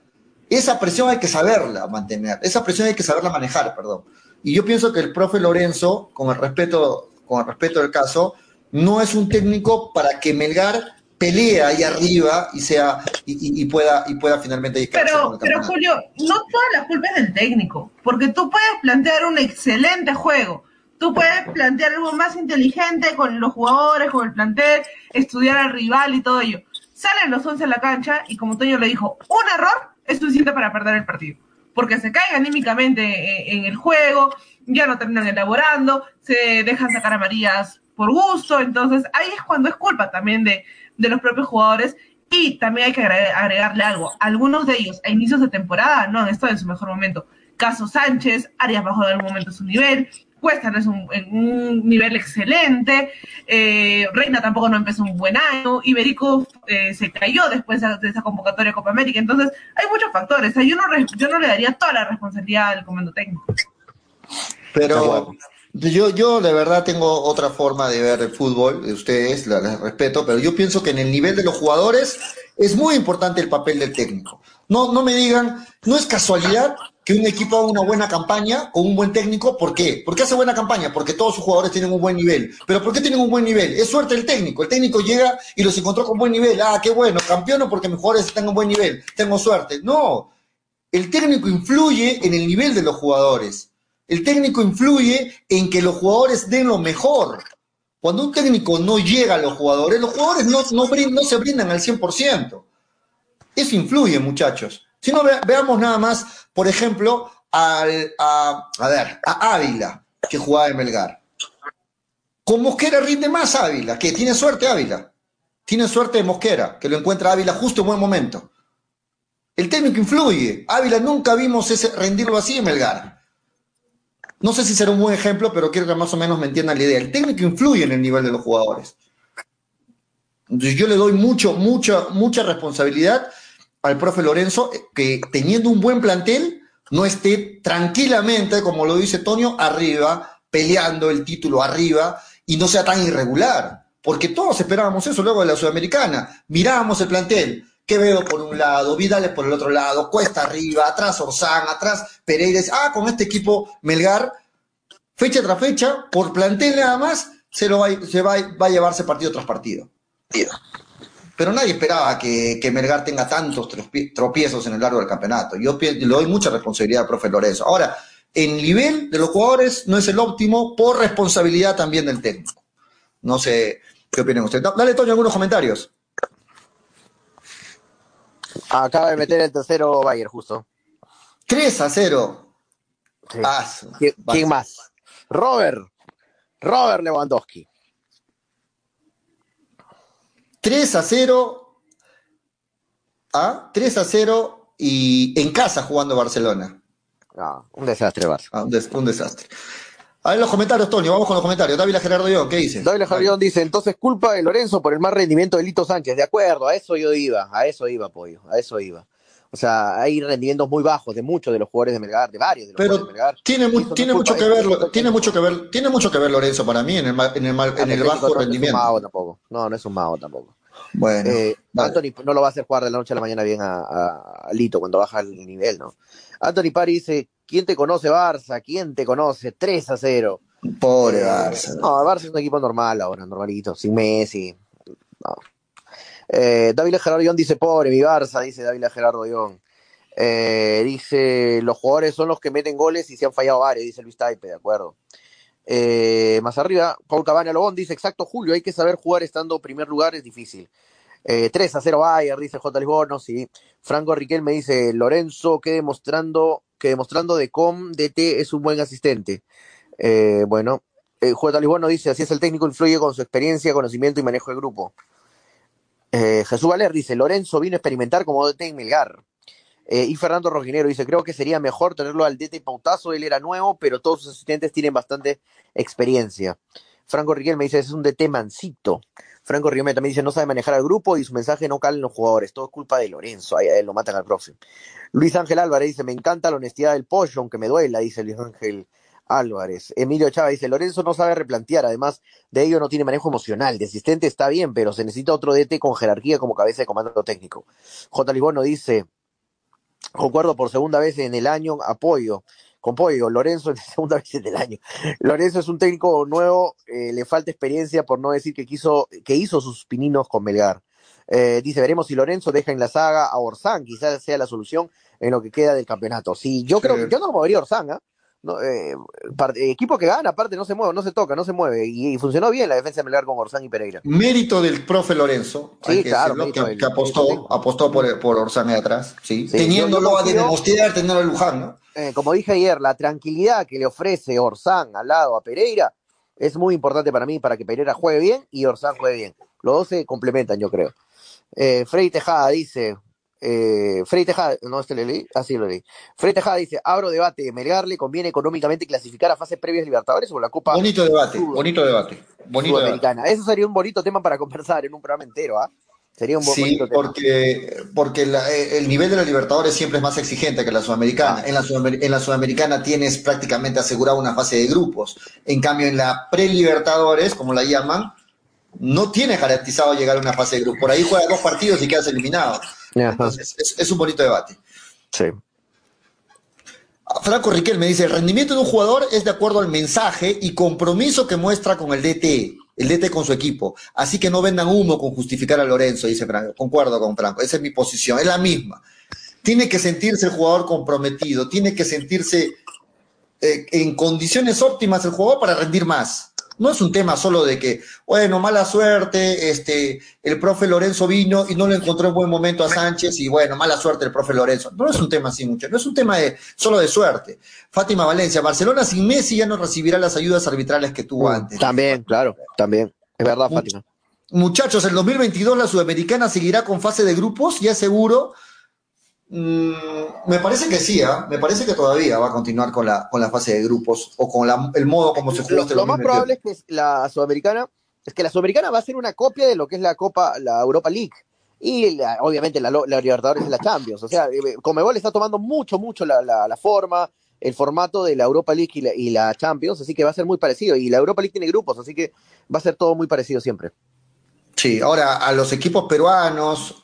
Esa presión hay que saberla mantener, esa presión hay que saberla manejar, perdón. Y yo pienso que el profe Lorenzo, con el respeto, con el respeto del caso, no es un técnico para que Melgar pelea ahí arriba y sea y, pueda y pueda finalmente pero pero Julio no todas las culpas es del técnico porque tú puedes plantear un excelente juego tú puedes plantear algo más inteligente con los jugadores con el plantel estudiar al rival y todo ello. Salen los 11 a la cancha y como Toño le dijo un error es suficiente para perder el partido porque se caen anímicamente en, el juego ya no terminan elaborando se dejan sacar amarillas por gusto entonces ahí es cuando es culpa también de de los propios jugadores. Y también hay que agregarle algo. Algunos de ellos a inicios de temporada no han estado en su mejor momento. Caso Sánchez, Arias bajó en algún momento su nivel, Cuesta no es un, en un nivel excelente, eh, Reina tampoco no empezó un buen año, Iberico eh, se cayó después de esa convocatoria de Copa América, entonces hay muchos factores, yo, no, yo no le daría toda la responsabilidad al comando técnico. Pero yo, yo de verdad tengo otra forma de ver el fútbol, de ustedes, la, respeto, pero yo pienso que en el nivel de los jugadores es muy importante el papel del técnico. No, no me digan, no es casualidad que un equipo haga una buena campaña con un buen técnico. ¿Por qué? ¿Por qué hace buena campaña? Porque todos sus jugadores tienen un buen nivel. ¿Pero por qué tienen un buen nivel? Es suerte el técnico. El técnico llega y los encontró con buen nivel. Ah, qué bueno, campeón porque mis jugadores están en buen nivel. Tengo suerte. No. El técnico influye en el nivel de los jugadores. El técnico influye en que los jugadores den lo mejor. Cuando un técnico no llega a los jugadores, los jugadores no, no, se brindan al 100%. Eso influye, muchachos. Si no, veamos nada más, por ejemplo, al, a, a ver, a Ávila, que jugaba en Melgar. Con Mosquera rinde más Ávila, que tiene suerte Ávila. Tiene suerte de Mosquera, que lo encuentra Ávila justo en buen momento. El técnico influye. Ávila nunca vimos ese rendirlo así en Melgar. No sé si será un buen ejemplo, pero quiero que más o menos me entiendan la idea. El técnico influye en el nivel de los jugadores. Entonces yo le doy mucho, mucha, mucha responsabilidad al profe Lorenzo que teniendo un buen plantel no esté tranquilamente, como lo dice Tonio, arriba, peleando el título arriba y no sea tan irregular. Porque todos esperábamos eso luego de la Sudamericana. Mirábamos el plantel. Quevedo por un lado, Vidales por el otro lado, Cuesta arriba, atrás Orsán, atrás Pereira. Ah, con este equipo Melgar, fecha tras fecha, por plantel nada más, se, lo va, se va, va a llevarse partido tras partido. Pero nadie esperaba que, Melgar tenga tantos tropiezos en el largo del campeonato. Yo le doy mucha responsabilidad al profe Lorenzo. Ahora, el nivel de los jugadores no es el óptimo por responsabilidad también del técnico. No sé qué opinan ustedes. Dale, Toño, algunos comentarios. Acaba de meter el tercero Bayer, justo. 3 a 0. Ah, ¿Quién, más? Robert. Robert Lewandowski. 3 a 0. ¿Ah? 3 a 0 y en casa jugando Barcelona. Ah, un desastre, Barça. Ah, un, desastre. A ver los comentarios, Tony, vamos con los comentarios. Dávila Gerardo Ión, ¿qué dice? Dávila Gerardo dice, entonces culpa de Lorenzo por el mal rendimiento de Lito Sánchez. De acuerdo, a eso yo iba, a eso iba, Pollo, a eso iba. O sea, hay rendimientos muy bajos de muchos de los jugadores de Melgar, de varios de los Pero jugadores de Melgar. Tiene, tiene mucho que ver, tiene mucho que ver, tiene mucho que ver Lorenzo para mí en el, en el, en el bajo rendimiento. No es un mago tampoco. No, no es un mago tampoco. Bueno. Eh, Anthony no lo va a hacer jugar de la noche a la mañana bien a, Lito cuando baja el nivel, ¿no? Anthony Pari dice, ¿quién te conoce Barça? ¿Quién te conoce? 3 a 0. Pobre eh, Barça. No, Barça es un equipo normal ahora, normalito, sin Messi. No. Eh, David Gerardo Ión dice, pobre mi Barça, dice David Gerardo Ión. Eh, dice, los jugadores son los que meten goles y se han fallado varios, dice Luis Taipe, de acuerdo. Eh, más arriba, Paul Cabana Lobón dice, exacto, Julio, hay que saber jugar estando en primer lugar, es difícil. 3 eh, a 0 Bayer, dice J. Lisbono, sí. Franco Riquel me dice, Lorenzo, que demostrando, que demostrando de com DT es un buen asistente. bueno, J. Lisbono dice, así es el técnico, influye con su experiencia, conocimiento y manejo de grupo. Jesús Valer dice, Lorenzo vino a experimentar como DT en Melgar. Eh, y Fernando Rojinero dice, creo que sería mejor tenerlo al DT Pautazo, él era nuevo, pero todos sus asistentes tienen bastante experiencia. Franco Riquel me dice, es un DT mansito. Franco Riquel también dice, no sabe manejar al grupo y su mensaje no cala en los jugadores, todo es culpa de Lorenzo, ahí lo matan al profe. Luis Ángel Álvarez dice, me encanta la honestidad del pollo, aunque me duela, dice Luis Ángel Álvarez. Emilio Chávez dice, Lorenzo no sabe replantear, además de ello no tiene manejo emocional, de asistente está bien, pero se necesita otro DT con jerarquía como cabeza de comando técnico. J. Lisbono dice, Concuerdo por segunda vez en el año, apoyo, con pollo, Lorenzo es segunda vez en el año. Lorenzo es un técnico nuevo, eh, le falta experiencia por no decir que quiso, que hizo sus pininos con Melgar. Eh, dice, veremos si Lorenzo deja en la saga a Orsán, quizás sea la solución en lo que queda del campeonato. Sí, yo creo que yo no movería Orsán, ¿ah? No, eh, equipo que gana, aparte no se mueve, no se toca, no se mueve. Y, funcionó bien la defensa de Melgar con Orsán y Pereira. Mérito del profe Lorenzo, sí, claro, que, apostó, apostó por, por Orsán de atrás, sí. teniéndolo a demostrar, teniendo a Luján, ¿no? Eh, como dije ayer, la tranquilidad que le ofrece Orsán al lado a Pereira es muy importante para mí, para que Pereira juegue bien y Orsán juegue bien. Los dos se complementan, yo creo. Eh, Freddy Tejada dice, eh, Frey Tejada, no, este le leí, así lo leí. Frey Tejada dice, abro debate, Melgar le conviene económicamente clasificar a fases previas Libertadores o la Copa Bonito debate, bonito debate. Bonito Sudamericana. Eso sería un bonito tema para conversar en un programa entero, ¿ah? Sería un sí, porque, porque eh, el nivel de la Libertadores siempre es más exigente que la Sudamericana. Ah. En, la en la Sudamericana tienes prácticamente asegurado una fase de grupos. En cambio, en la pre-Libertadores, como la llaman, no tienes garantizado llegar a una fase de grupos. Por ahí juegas dos partidos y quedas eliminado es, un bonito debate. Sí. Franco Riquel me dice, el rendimiento de un jugador es de acuerdo al mensaje y compromiso que muestra con el DT, el DT con su equipo. Así que no vendan humo con justificar a Lorenzo, dice Franco. Concuerdo con Franco, esa es mi posición, es la misma. Tiene que sentirse el jugador comprometido, tiene que sentirse eh, en condiciones óptimas el jugador para rendir más no es un tema solo de que, bueno, mala suerte, este, el profe Lorenzo vino y no le encontró en buen momento a Sánchez y bueno, mala suerte el profe Lorenzo. No es un tema así mucho, no es un tema de, solo de suerte. Fátima Valencia, Barcelona sin Messi ya no recibirá las ayudas arbitrales que tuvo mm, antes. También, claro, también. Es verdad, Fátima. Muchachos, el 2022 la Sudamericana seguirá con fase de grupos, ya seguro. Mm, me parece que sí, ¿ah? me parece que todavía va a continuar con la, con la fase de grupos o con el modo como se juega. Lo, lo más probable es que la sudamericana, es que la sudamericana va a ser una copia de lo que es la Copa, la Europa League. Y obviamente la, la Libertadores y la Champions. O sea, eh, Comebol está tomando mucho, mucho la, la, forma, el formato de la Europa League y la, y la Champions, así que va a ser muy parecido. Y la Europa League tiene grupos, así que va a ser todo muy parecido siempre. Sí, ahora a los equipos peruanos,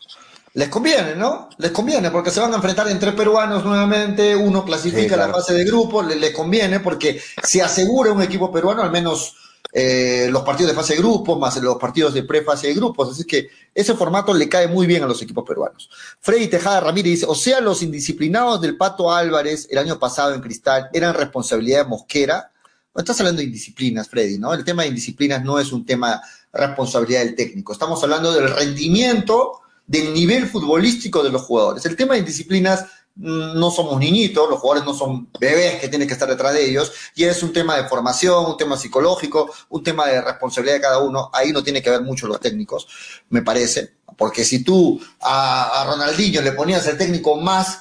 les conviene, ¿no? Les conviene porque se van a enfrentar entre peruanos nuevamente, uno clasifica la fase de grupo, les, conviene porque se asegura un equipo peruano al menos eh, los partidos de fase de grupos, más los partidos de prefase de grupos. Así que ese formato le cae muy bien a los equipos peruanos. Freddy Tejada Ramírez dice, o sea, los indisciplinados del Pato Álvarez el año pasado en Cristal eran responsabilidad de Mosquera. No estás hablando de indisciplinas, Freddy, ¿no? El tema de indisciplinas no es un tema responsabilidad del técnico. Estamos hablando del rendimiento, del nivel futbolístico de los jugadores. El tema de indisciplinas Mm, no somos niñitos, los jugadores no son bebés que tienen que estar detrás de ellos, y es un tema de formación, un tema psicológico, un tema de responsabilidad de cada uno, ahí no tiene que ver mucho los técnicos, me parece, porque si tú a, a Ronaldinho le ponías el técnico más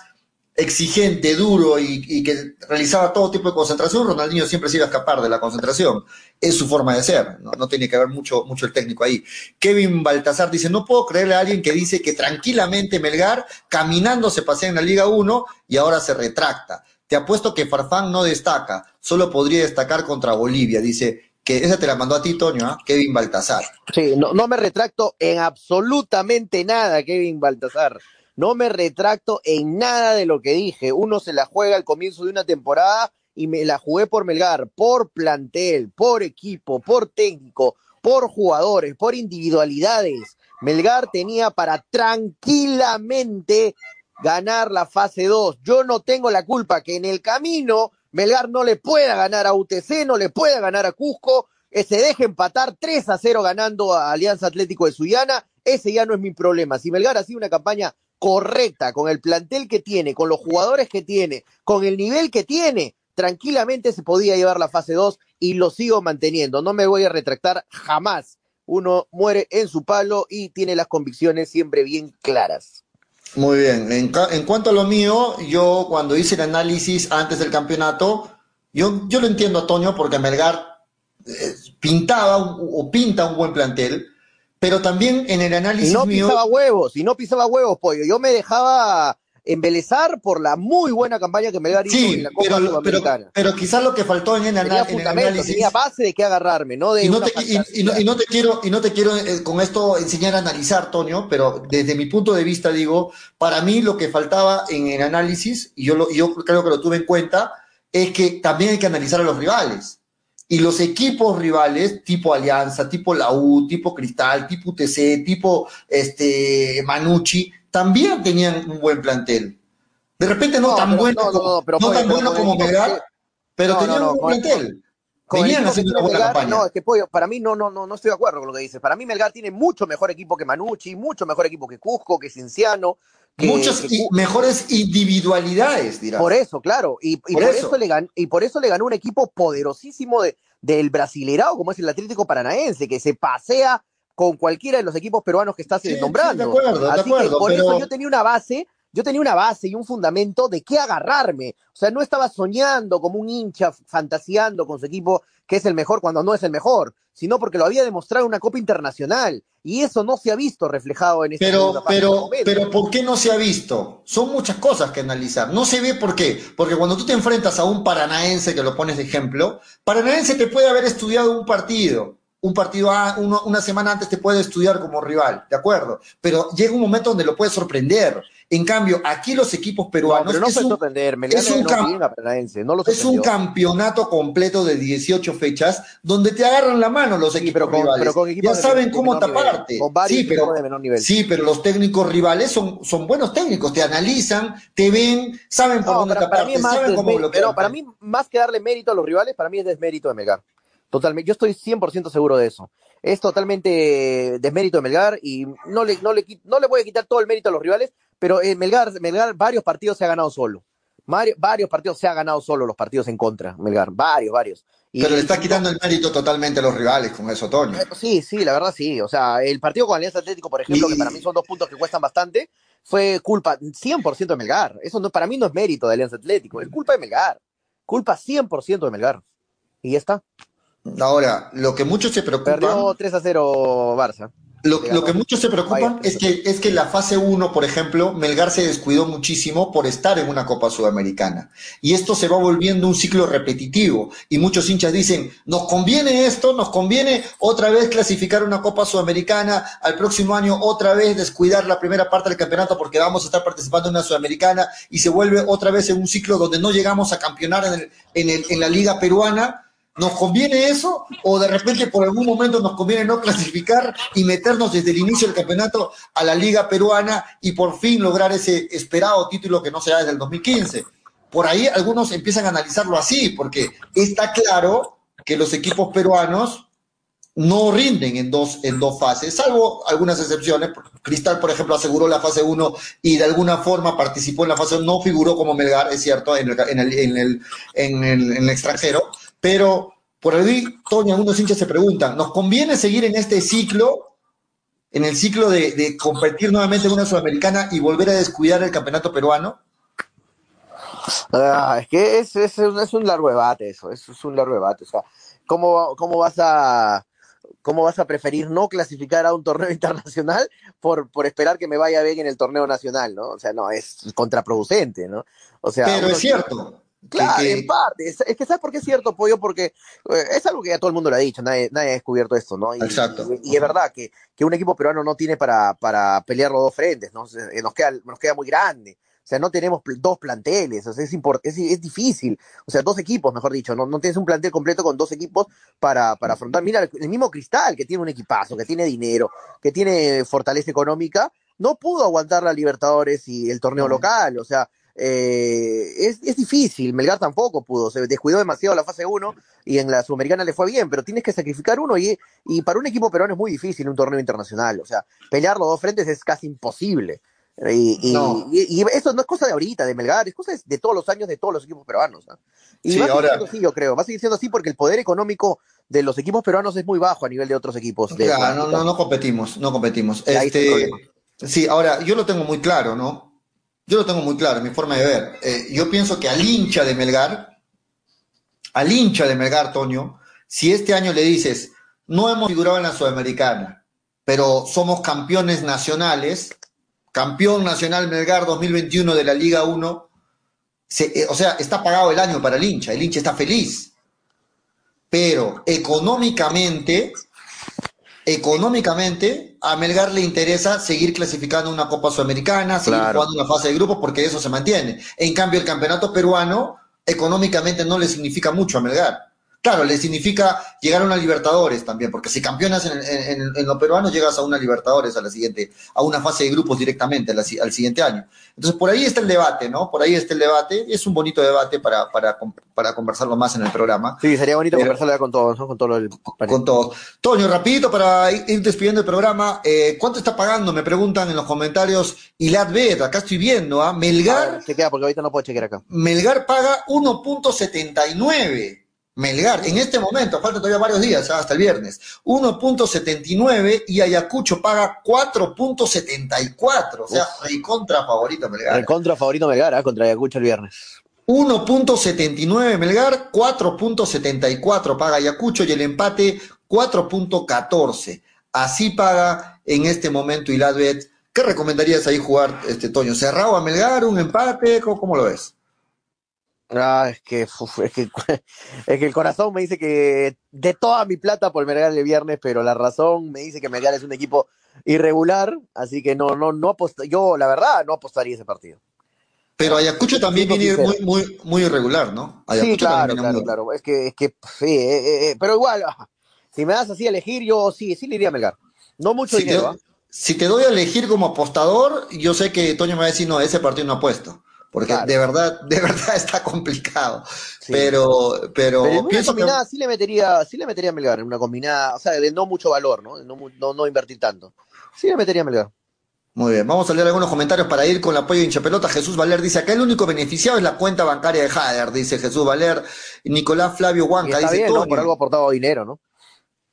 exigente, duro y, que realizaba todo tipo de concentración, Ronaldinho siempre se iba a escapar de la concentración. Es su forma de ser, no, tiene que ver mucho, mucho el técnico ahí. Kevin Baltasar dice, no puedo creerle a alguien que dice que tranquilamente Melgar caminando se pasea en la Liga 1 y ahora se retracta. Te apuesto que Farfán no destaca, solo podría destacar contra Bolivia, dice que esa te la mandó a ti, Toño, ¿ah? Kevin Baltasar. Sí, no, no me retracto en absolutamente nada, Kevin Baltasar. No me retracto en nada de lo que dije. Uno se la juega al comienzo de una temporada y me la jugué por Melgar, por plantel, por equipo, por técnico, por jugadores, por individualidades. Melgar tenía para tranquilamente ganar la fase 2. Yo no tengo la culpa que en el camino Melgar no le pueda ganar a UTC, no le pueda ganar a Cusco, que se deje empatar 3 a 0 ganando a Alianza Atlético de Suyana. Ese ya no es mi problema. Si Melgar ha sido una campaña correcta, con el plantel que tiene, con los jugadores que tiene, con el nivel que tiene, tranquilamente se podía llevar la fase 2 y lo sigo manteniendo. No me voy a retractar jamás. Uno muere en su palo y tiene las convicciones siempre bien claras. Muy bien. En, cuanto a lo mío, yo cuando hice el análisis antes del campeonato, yo, yo lo entiendo, Antonio, porque Melgar eh, pintaba o pinta un buen plantel pero también en el análisis y no pisaba huevos, y no pisaba huevos, pollo. Yo me dejaba embelezar por la muy buena campaña que me hizo sí, en la Copa pero, Sudamericana. Pero, quizás lo que faltó en el, en el análisis tenía base de qué agarrarme, no de y no, te, y, no, te quiero y no te quiero eh, con esto enseñar a analizar, Toño, pero desde mi punto de vista digo, para mí lo que faltaba en el análisis y yo lo, yo creo que lo tuve en cuenta es que también hay que analizar a los rivales. Y los equipos rivales, tipo Alianza, tipo la U, tipo Cristal, tipo UTC, tipo este, Manucci, también tenían un buen plantel. De repente no, tan bueno, como, no, tan bueno como Melgar, pero tenían un buen plantel. Venían haciendo una buena campaña. No, es que pollo, para mí no, no, no, no estoy de acuerdo con lo que dices. Para mí Melgar tiene mucho mejor equipo que Manucci, mucho mejor equipo que Cusco, que Cinciano, Muchas mejores individualidades, dirás. Por eso, claro. Y, por, eso. le ganó, y por eso le ganó un equipo poderosísimo de, del Brasilerao, como es el Atlético Paranaense, que se pasea con cualquiera de los equipos peruanos que estás nombrando. de acuerdo, Así de acuerdo. por eso yo tenía una base, yo tenía una base y un fundamento de qué agarrarme. O sea, no estaba soñando como un hincha, fantaseando con su equipo que es el mejor cuando no es el mejor, sino porque lo había demostrado en una Copa Internacional. Y eso no se ha visto reflejado en este Pero, pero, pero, ¿por qué no se ha visto? Son muchas cosas que analizar. No se ve por qué. Porque cuando tú te enfrentas a un paranaense, que lo pones de ejemplo, paranaense te puede haber estudiado un partido. Un partido una semana antes te puede estudiar como rival, ¿de acuerdo? Pero llega un momento donde lo puede sorprender. En cambio, aquí los equipos peruanos. No, es, un, es un, campeonato completo de 18 fechas donde te agarran la mano los equipos rivales. ya saben cómo taparte. sí, pero, sí, pero los técnicos rivales son, son buenos técnicos. Te analizan, te ven, saben por dónde taparte, saben cómo Pero para mí, más que darle mérito a los rivales, para mí es desmérito de Melgar. Totalmente. Yo estoy 100% seguro de eso. Es totalmente desmérito de Melgar y no le, no, le, no le voy a quitar todo el mérito a los rivales, pero eh, Melgar, Melgar varios partidos se ha ganado solo. varios partidos se ha ganado solo los partidos en contra, Melgar, varios, varios. pero le está quitando el mérito totalmente a los rivales con eso, Toño. Eh, sí, sí, la verdad sí. O sea, el partido con Alianza Atlético, por ejemplo, que para mí son dos puntos que cuestan bastante, fue culpa 100% de Melgar. Eso no, para mí no es mérito de Alianza Atlético, es culpa de Melgar. Culpa 100% de Melgar. Y ya está. Ahora, lo que muchos se preocupan. Perdió 3 a 0 Barça. Lo, que muchos se preocupan es que, es que la fase 1, por ejemplo, Melgar se descuidó muchísimo por estar en una Copa Sudamericana. Y esto se va volviendo un ciclo repetitivo. Y muchos hinchas dicen, nos conviene esto, nos conviene otra vez clasificar una Copa Sudamericana, al próximo año otra vez descuidar la primera parte del campeonato porque vamos a estar participando en una Sudamericana y se vuelve otra vez en un ciclo donde no llegamos a campeonar en, el, en, el, en la Liga Peruana ¿Nos conviene eso? ¿O de repente por algún momento nos conviene no clasificar y meternos desde el inicio del campeonato a la Liga Peruana y por fin lograr ese esperado título que no se da desde el 2015? Por ahí algunos empiezan a analizarlo así, porque está claro que los equipos peruanos no rinden en dos, en dos fases, salvo algunas excepciones. Cristal, por ejemplo, aseguró la fase 1 y de alguna forma participó en la fase 1, no figuró como Melgar, es cierto, en el, en el, en el, en el, extranjero, pero por ahí, Toño, algunos hinchas se preguntan, ¿nos conviene seguir en este ciclo, en el ciclo de, de competir nuevamente en una sudamericana y volver a descuidar el campeonato peruano? Ah, es que es, es, es, un largo debate eso, es, es un largo debate. O sea, ¿cómo, cómo vas a ¿cómo vas a preferir no clasificar a un torneo internacional por, por esperar que me vaya bien en el torneo nacional, ¿no? O sea, no, es contraproducente, ¿no? O sea, Pero es cierto. Claro, en parte. Es, que ¿sabes por qué es cierto, Pollo? Porque eh, es algo que ya todo el mundo lo ha dicho, nadie, nadie ha descubierto esto, ¿no? Y, Exacto. Y, es verdad que, que, un equipo peruano no tiene para, para pelear los dos frentes, ¿no? Nos queda, nos queda muy grande. O sea, no tenemos dos planteles, o sea, es, es, es, difícil. O sea, dos equipos, mejor dicho, no, no tienes un plantel completo con dos equipos para, para afrontar. Mira, el mismo Cristal, que tiene un equipazo, que tiene dinero, que tiene fortaleza económica, no pudo aguantar la Libertadores y el torneo local. O sea, eh, es, es, difícil. Melgar tampoco pudo, se descuidó demasiado la fase 1 y en la Sudamericana le fue bien, pero tienes que sacrificar uno y, y para un equipo peruano es muy difícil un torneo internacional. O sea, pelear los dos frentes es casi imposible. Y, y, eso no es cosa de ahorita, de Melgar, es cosa de, todos los años de todos los equipos peruanos. Y va a seguir siendo así, yo creo. Va a seguir siendo así porque el poder económico de los equipos peruanos es muy bajo a nivel de otros equipos. no, no, no competimos, no competimos. Este, sí, ahora, yo lo tengo muy claro, ¿no? Yo lo tengo muy claro, mi forma de ver. Eh, yo pienso que al hincha de Melgar, al hincha de Melgar, Toño, si este año le dices, no hemos figurado en la Sudamericana, pero somos campeones nacionales, campeón nacional Melgar 2021 de la Liga 1, eh, o sea, está pagado el año para el hincha, el hincha está feliz. Pero económicamente, económicamente, a Melgar le interesa seguir clasificando una Copa Sudamericana, seguir jugando una fase de grupos, porque eso se mantiene. En cambio, el campeonato peruano, económicamente no le significa mucho a Melgar. Claro, le significa llegar a una Libertadores también, porque si campeonas en, en, lo peruano, llegas a una Libertadores a la siguiente, a una fase de grupos directamente al, siguiente año. Entonces, por ahí está el debate, ¿no? Por ahí está el debate. Es un bonito debate para, para, para conversarlo más en el programa. Sí, sería bonito conversarlo con todos, ¿no? Con todo el... Con todos. Toño, rapidito para ir despidiendo el programa. Eh, ¿Cuánto está pagando? Me preguntan en los comentarios. Y Bet, acá estoy viendo, ¿ah? Melgar. queda porque ahorita no puedo chequear acá. Melgar paga 1.79. Melgar, en este momento, falta todavía varios días, hasta el viernes, 1.79 y Ayacucho paga 4.74, o sea, contra favorito Melgar. contra favorito Melgar, ¿eh? contra Ayacucho el viernes. 1.79 Melgar, 4.74 paga Ayacucho y el empate 4.14. Así paga en este momento Iladbet. ¿Qué recomendarías ahí jugar, este Toño? ¿Cerrado a Melgar, un empate? cómo lo ves? Ah, es que, es que, es que el corazón me dice que de toda mi plata por Melgar el viernes, pero la razón me dice que Melgar es un equipo irregular, así que no, no, no yo la verdad no apostaría ese partido. Pero Ayacucho también viene muy, muy, muy irregular, ¿no? Ayacucho sí, claro, claro, claro. Es que, es que, sí, eh, eh, eh, pero igual, ah, si me das así a elegir, yo sí, sí le iría a Melgar. No mucho dinero. ¿ah? Si te doy a elegir como apostador, yo sé que Toño me va a decir, no, ese partido no apuesto porque de verdad, de verdad está complicado. Pero, pero, pero una combinada sí le metería, sí le metería a Melgar, en una combinada, o sea, de no mucho valor, ¿no? De no, no, no invertir tanto. Sí le metería a Melgar. Muy bien, vamos a leer algunos comentarios para ir con el apoyo de hinchapelota. Jesús Valer dice, acá el único beneficiado es la cuenta bancaria de Jader, dice Jesús Valer. Nicolás Flavio Huanca dice, bien, Por algo aportado dinero, ¿no?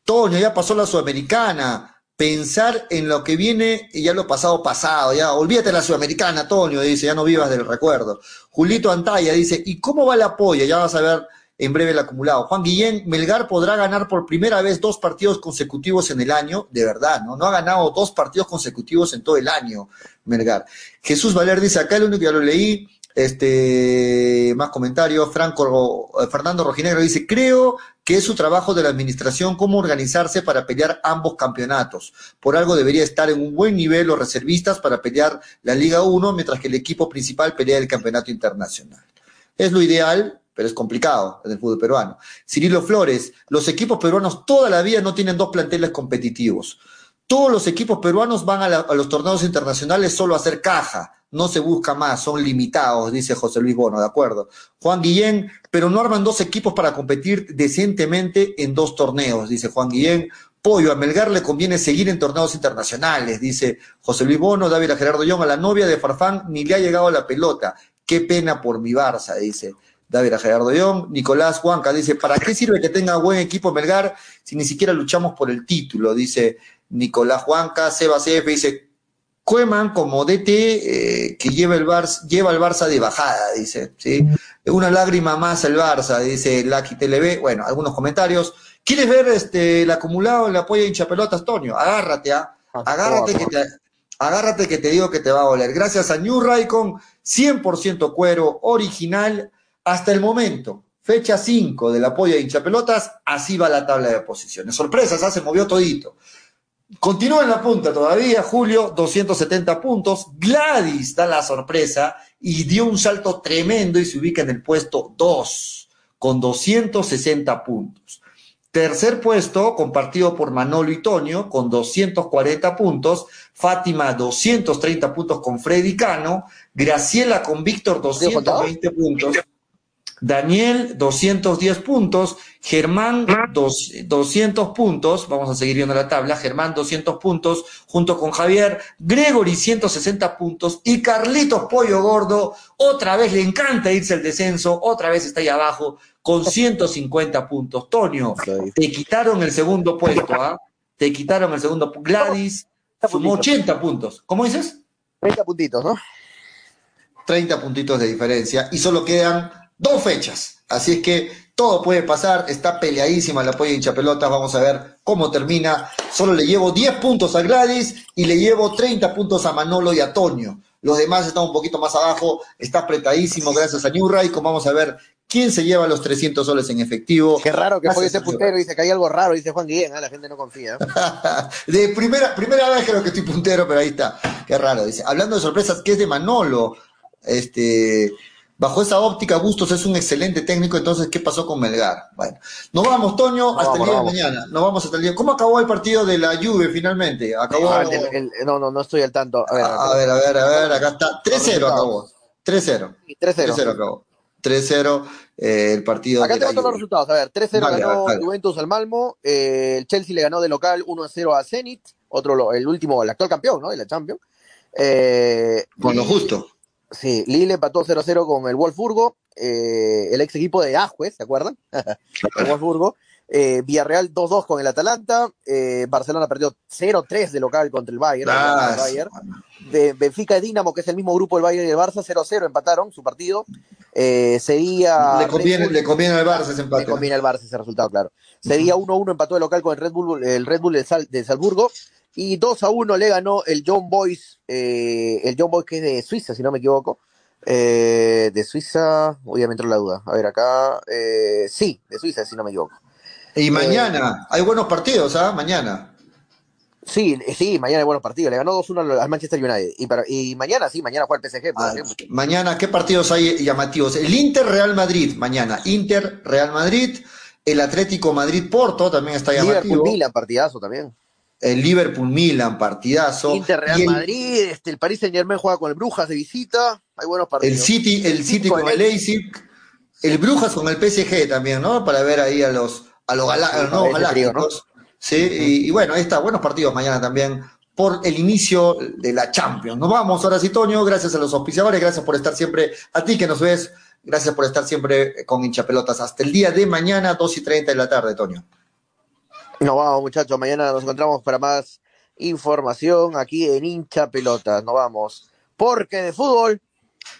Toño, ya pasó la Sudamericana pensar en lo que viene y ya lo pasado pasado, ya olvídate de la sudamericana, Antonio, dice, ya no vivas del recuerdo. Julito Antaya dice, ¿y cómo va la polla? Ya vas a ver en breve el acumulado. Juan Guillén, Melgar podrá ganar por primera vez dos partidos consecutivos en el año, de verdad, ¿no? No ha ganado dos partidos consecutivos en todo el año, Melgar. Jesús Valer dice, acá el único que ya lo leí, este, más comentarios. Franco, eh, Fernando Rojinegro dice, creo que es su trabajo de la administración cómo organizarse para pelear ambos campeonatos. Por algo debería estar en un buen nivel los reservistas para pelear la Liga 1, mientras que el equipo principal pelea el campeonato internacional. Es lo ideal, pero es complicado en el fútbol peruano. Cirilo Flores, los equipos peruanos toda la vida no tienen dos planteles competitivos. Todos los equipos peruanos van a, a los torneos internacionales solo a hacer caja, no se busca más, son limitados, dice José Luis Bono, de acuerdo. Juan Guillén, pero no arman dos equipos para competir decentemente en dos torneos, dice Juan Guillén. Pollo, a Melgar le conviene seguir en torneos internacionales, dice José Luis Bono, David a Gerardo Young, a la novia de Farfán ni le ha llegado la pelota. Qué pena por mi Barça, dice David a Gerardo Young. Nicolás Juanca dice, ¿para qué sirve que tenga buen equipo Melgar si ni siquiera luchamos por el título? Dice Nicolás Juanca. Seba CF dice, Cueman como DT eh, que lleva el, Barça, lleva el Barça de bajada, dice, ¿sí? Una lágrima más el Barça, dice Lucky TLB. Bueno, algunos comentarios. ¿Quieres ver este, el acumulado, el apoyo de hinchapelotas, Tonio? Agárrate, ¿ah? Agárrate que te, agárrate que te digo que te va a oler. Gracias a New Raycon, 100% cuero original hasta el momento. Fecha 5 del apoyo de hinchapelotas, así va la tabla de posiciones. Sorpresas, ¿ah? se movió todito. Continúa en la punta todavía, Julio, 270 puntos. Gladys da la sorpresa y dio un salto tremendo y se ubica en el puesto 2 con 260 puntos. Tercer puesto, compartido por Manolo y Toño, con 240 puntos. Fátima, 230 puntos con Freddy Cano. Graciela con Víctor, 220 puntos. Daniel, 210 puntos. Germán, 200 puntos. Vamos a seguir viendo la tabla. Germán, 200 puntos, junto con Javier. Gregory, 160 puntos. Y Carlitos Pollo Gordo, otra vez le encanta irse al descenso. Otra vez está ahí abajo, con 150 puntos. Tonio, te quitaron el segundo puesto, ¿ah? Te quitaron el segundo. Gladys, sumó 80 puntos. ¿Cómo dices? 30 puntitos, ¿no? 30 puntitos de diferencia. Y solo quedan dos fechas. Así es que todo puede pasar, está peleadísima la apoyo de hinchapelotas, vamos a ver cómo termina. Solo le llevo 10 puntos a Gladys y le llevo 30 puntos a Manolo y a Toño. Los demás están un poquito más abajo, está apretadísimo gracias a New como Vamos a ver quién se lleva los 300 soles en efectivo. Qué raro que fue ese puntero, dice que hay algo raro, dice Juan Guillén, ¿eh? la gente no confía. de primera, primera vez creo que estoy puntero, pero ahí está. Qué raro, dice. Hablando de sorpresas, ¿qué es de Manolo? Este, Bajo esa óptica, Bustos es un excelente técnico, entonces, ¿qué pasó con Melgar? Bueno, nos vamos, Toño, hasta el día de mañana. Nos vamos hasta el día. ¿Cómo acabó el partido de la Juve finalmente? Acabó. Ah, no, no, no estoy al tanto. A ver, a ver, a ver, a ver, acá está. 3-0 acabó. 3-0. 3-0 acabó. 3-0 eh, el partido. Acá tengo todos los resultados. A ver, 3-0 ganó Juventus al Malmo. Eh, el Chelsea le ganó de local 1-0 a Zenit. Otro, el último, el actual campeón, ¿no? De la Champions. Eh, Con lo justo. Sí, Lille empató 0-0 con el Wolfsburgo, eh, el ex equipo de Ajuez, ¿se acuerdan? el Wolfsburgo. Eh, Villarreal 2-2 con el Atalanta. Eh, Barcelona perdió 0-3 de local contra el Bayern. Ah, de Benfica y Dinamo, que es el mismo grupo del Bayern y el Barça, 0-0 empataron su partido. Eh, seguía. Le conviene, le conviene al Barça ese empate. Le conviene al Barça ese resultado, claro. Seguía 1-1, empató de local con el Red Bull, el Red Bull de, Sal, de Salzburgo y 2 a 1 le ganó el John Boys, eh, el John Boys que es de Suiza, si no me equivoco. Eh, de Suiza, obviamente la duda. A ver, acá, eh, sí, de Suiza, si no me equivoco. Y mañana, hay buenos partidos, ¿ah? Mañana. Sí, sí, mañana hay buenos partidos. Le ganó 2-1 al Manchester United. Y, para, y mañana, sí, mañana juega el PSG. Ah, mañana, ¿qué partidos hay llamativos? El Inter Real Madrid, mañana. Inter Real Madrid. El Atlético Madrid Porto también está llamativo. Liverpool Milan, partidazo también el Liverpool Milan, partidazo. Inter Real Madrid, este, el Paris Saint Germain juega con el Brujas de visita, hay buenos partidos. El City, el City con, el Leipzig, el Brujas con el PSG también, ¿no? Para ver ahí a los a los, galácticos. Sí, y, bueno, ahí está, buenos partidos mañana también por el inicio de la Champions. Nos vamos ahora sí, Toño, gracias a los auspiciadores, gracias por estar siempre, a ti que nos ves, gracias por estar siempre con hinchapelotas. Hasta el día de mañana, 2 y 30 de la tarde, Toño. Nos vamos, muchachos. Mañana nos encontramos para más información aquí en Hincha Pelotas. Nos vamos. Porque de fútbol.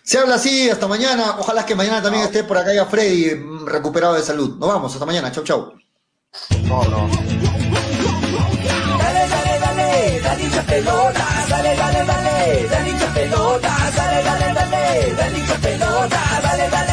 Se habla así, hasta mañana. Ojalá que mañana también esté por acá ya Freddy mm, recuperado de salud. Nos vamos, hasta mañana. Chau, chau. No, no. Dale, dale, dale, dale hincha pelotas, dale, dale, dale, dale hincha pelotas, dale, dale, dale, dale hincha pelotas, dale, dale.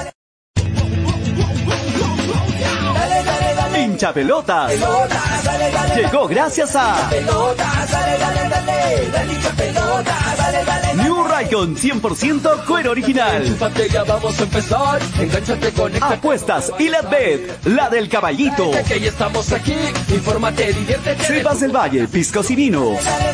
Hincha pelotas. Pelota, dale, dale, Llegó gracias a New Raycon 100% cuero original. Vamos a empezar. Apuestas y la bet, la del caballito. Que estamos aquí. Infórmate, diviértete. Cepas del Valle, piscos y vinos. Dale,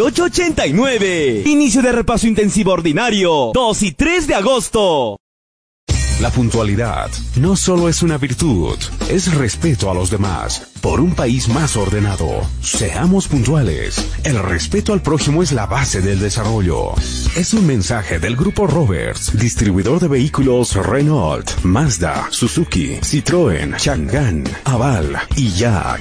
89. Inicio de repaso intensivo ordinario 2 y 3 de agosto. La puntualidad no solo es una virtud, es respeto a los demás. Por un país más ordenado, seamos puntuales. El respeto al prójimo es la base del desarrollo. Es un mensaje del Grupo Roberts, distribuidor de vehículos Renault, Mazda, Suzuki, Citroën, Chang'an, Aval y Jack.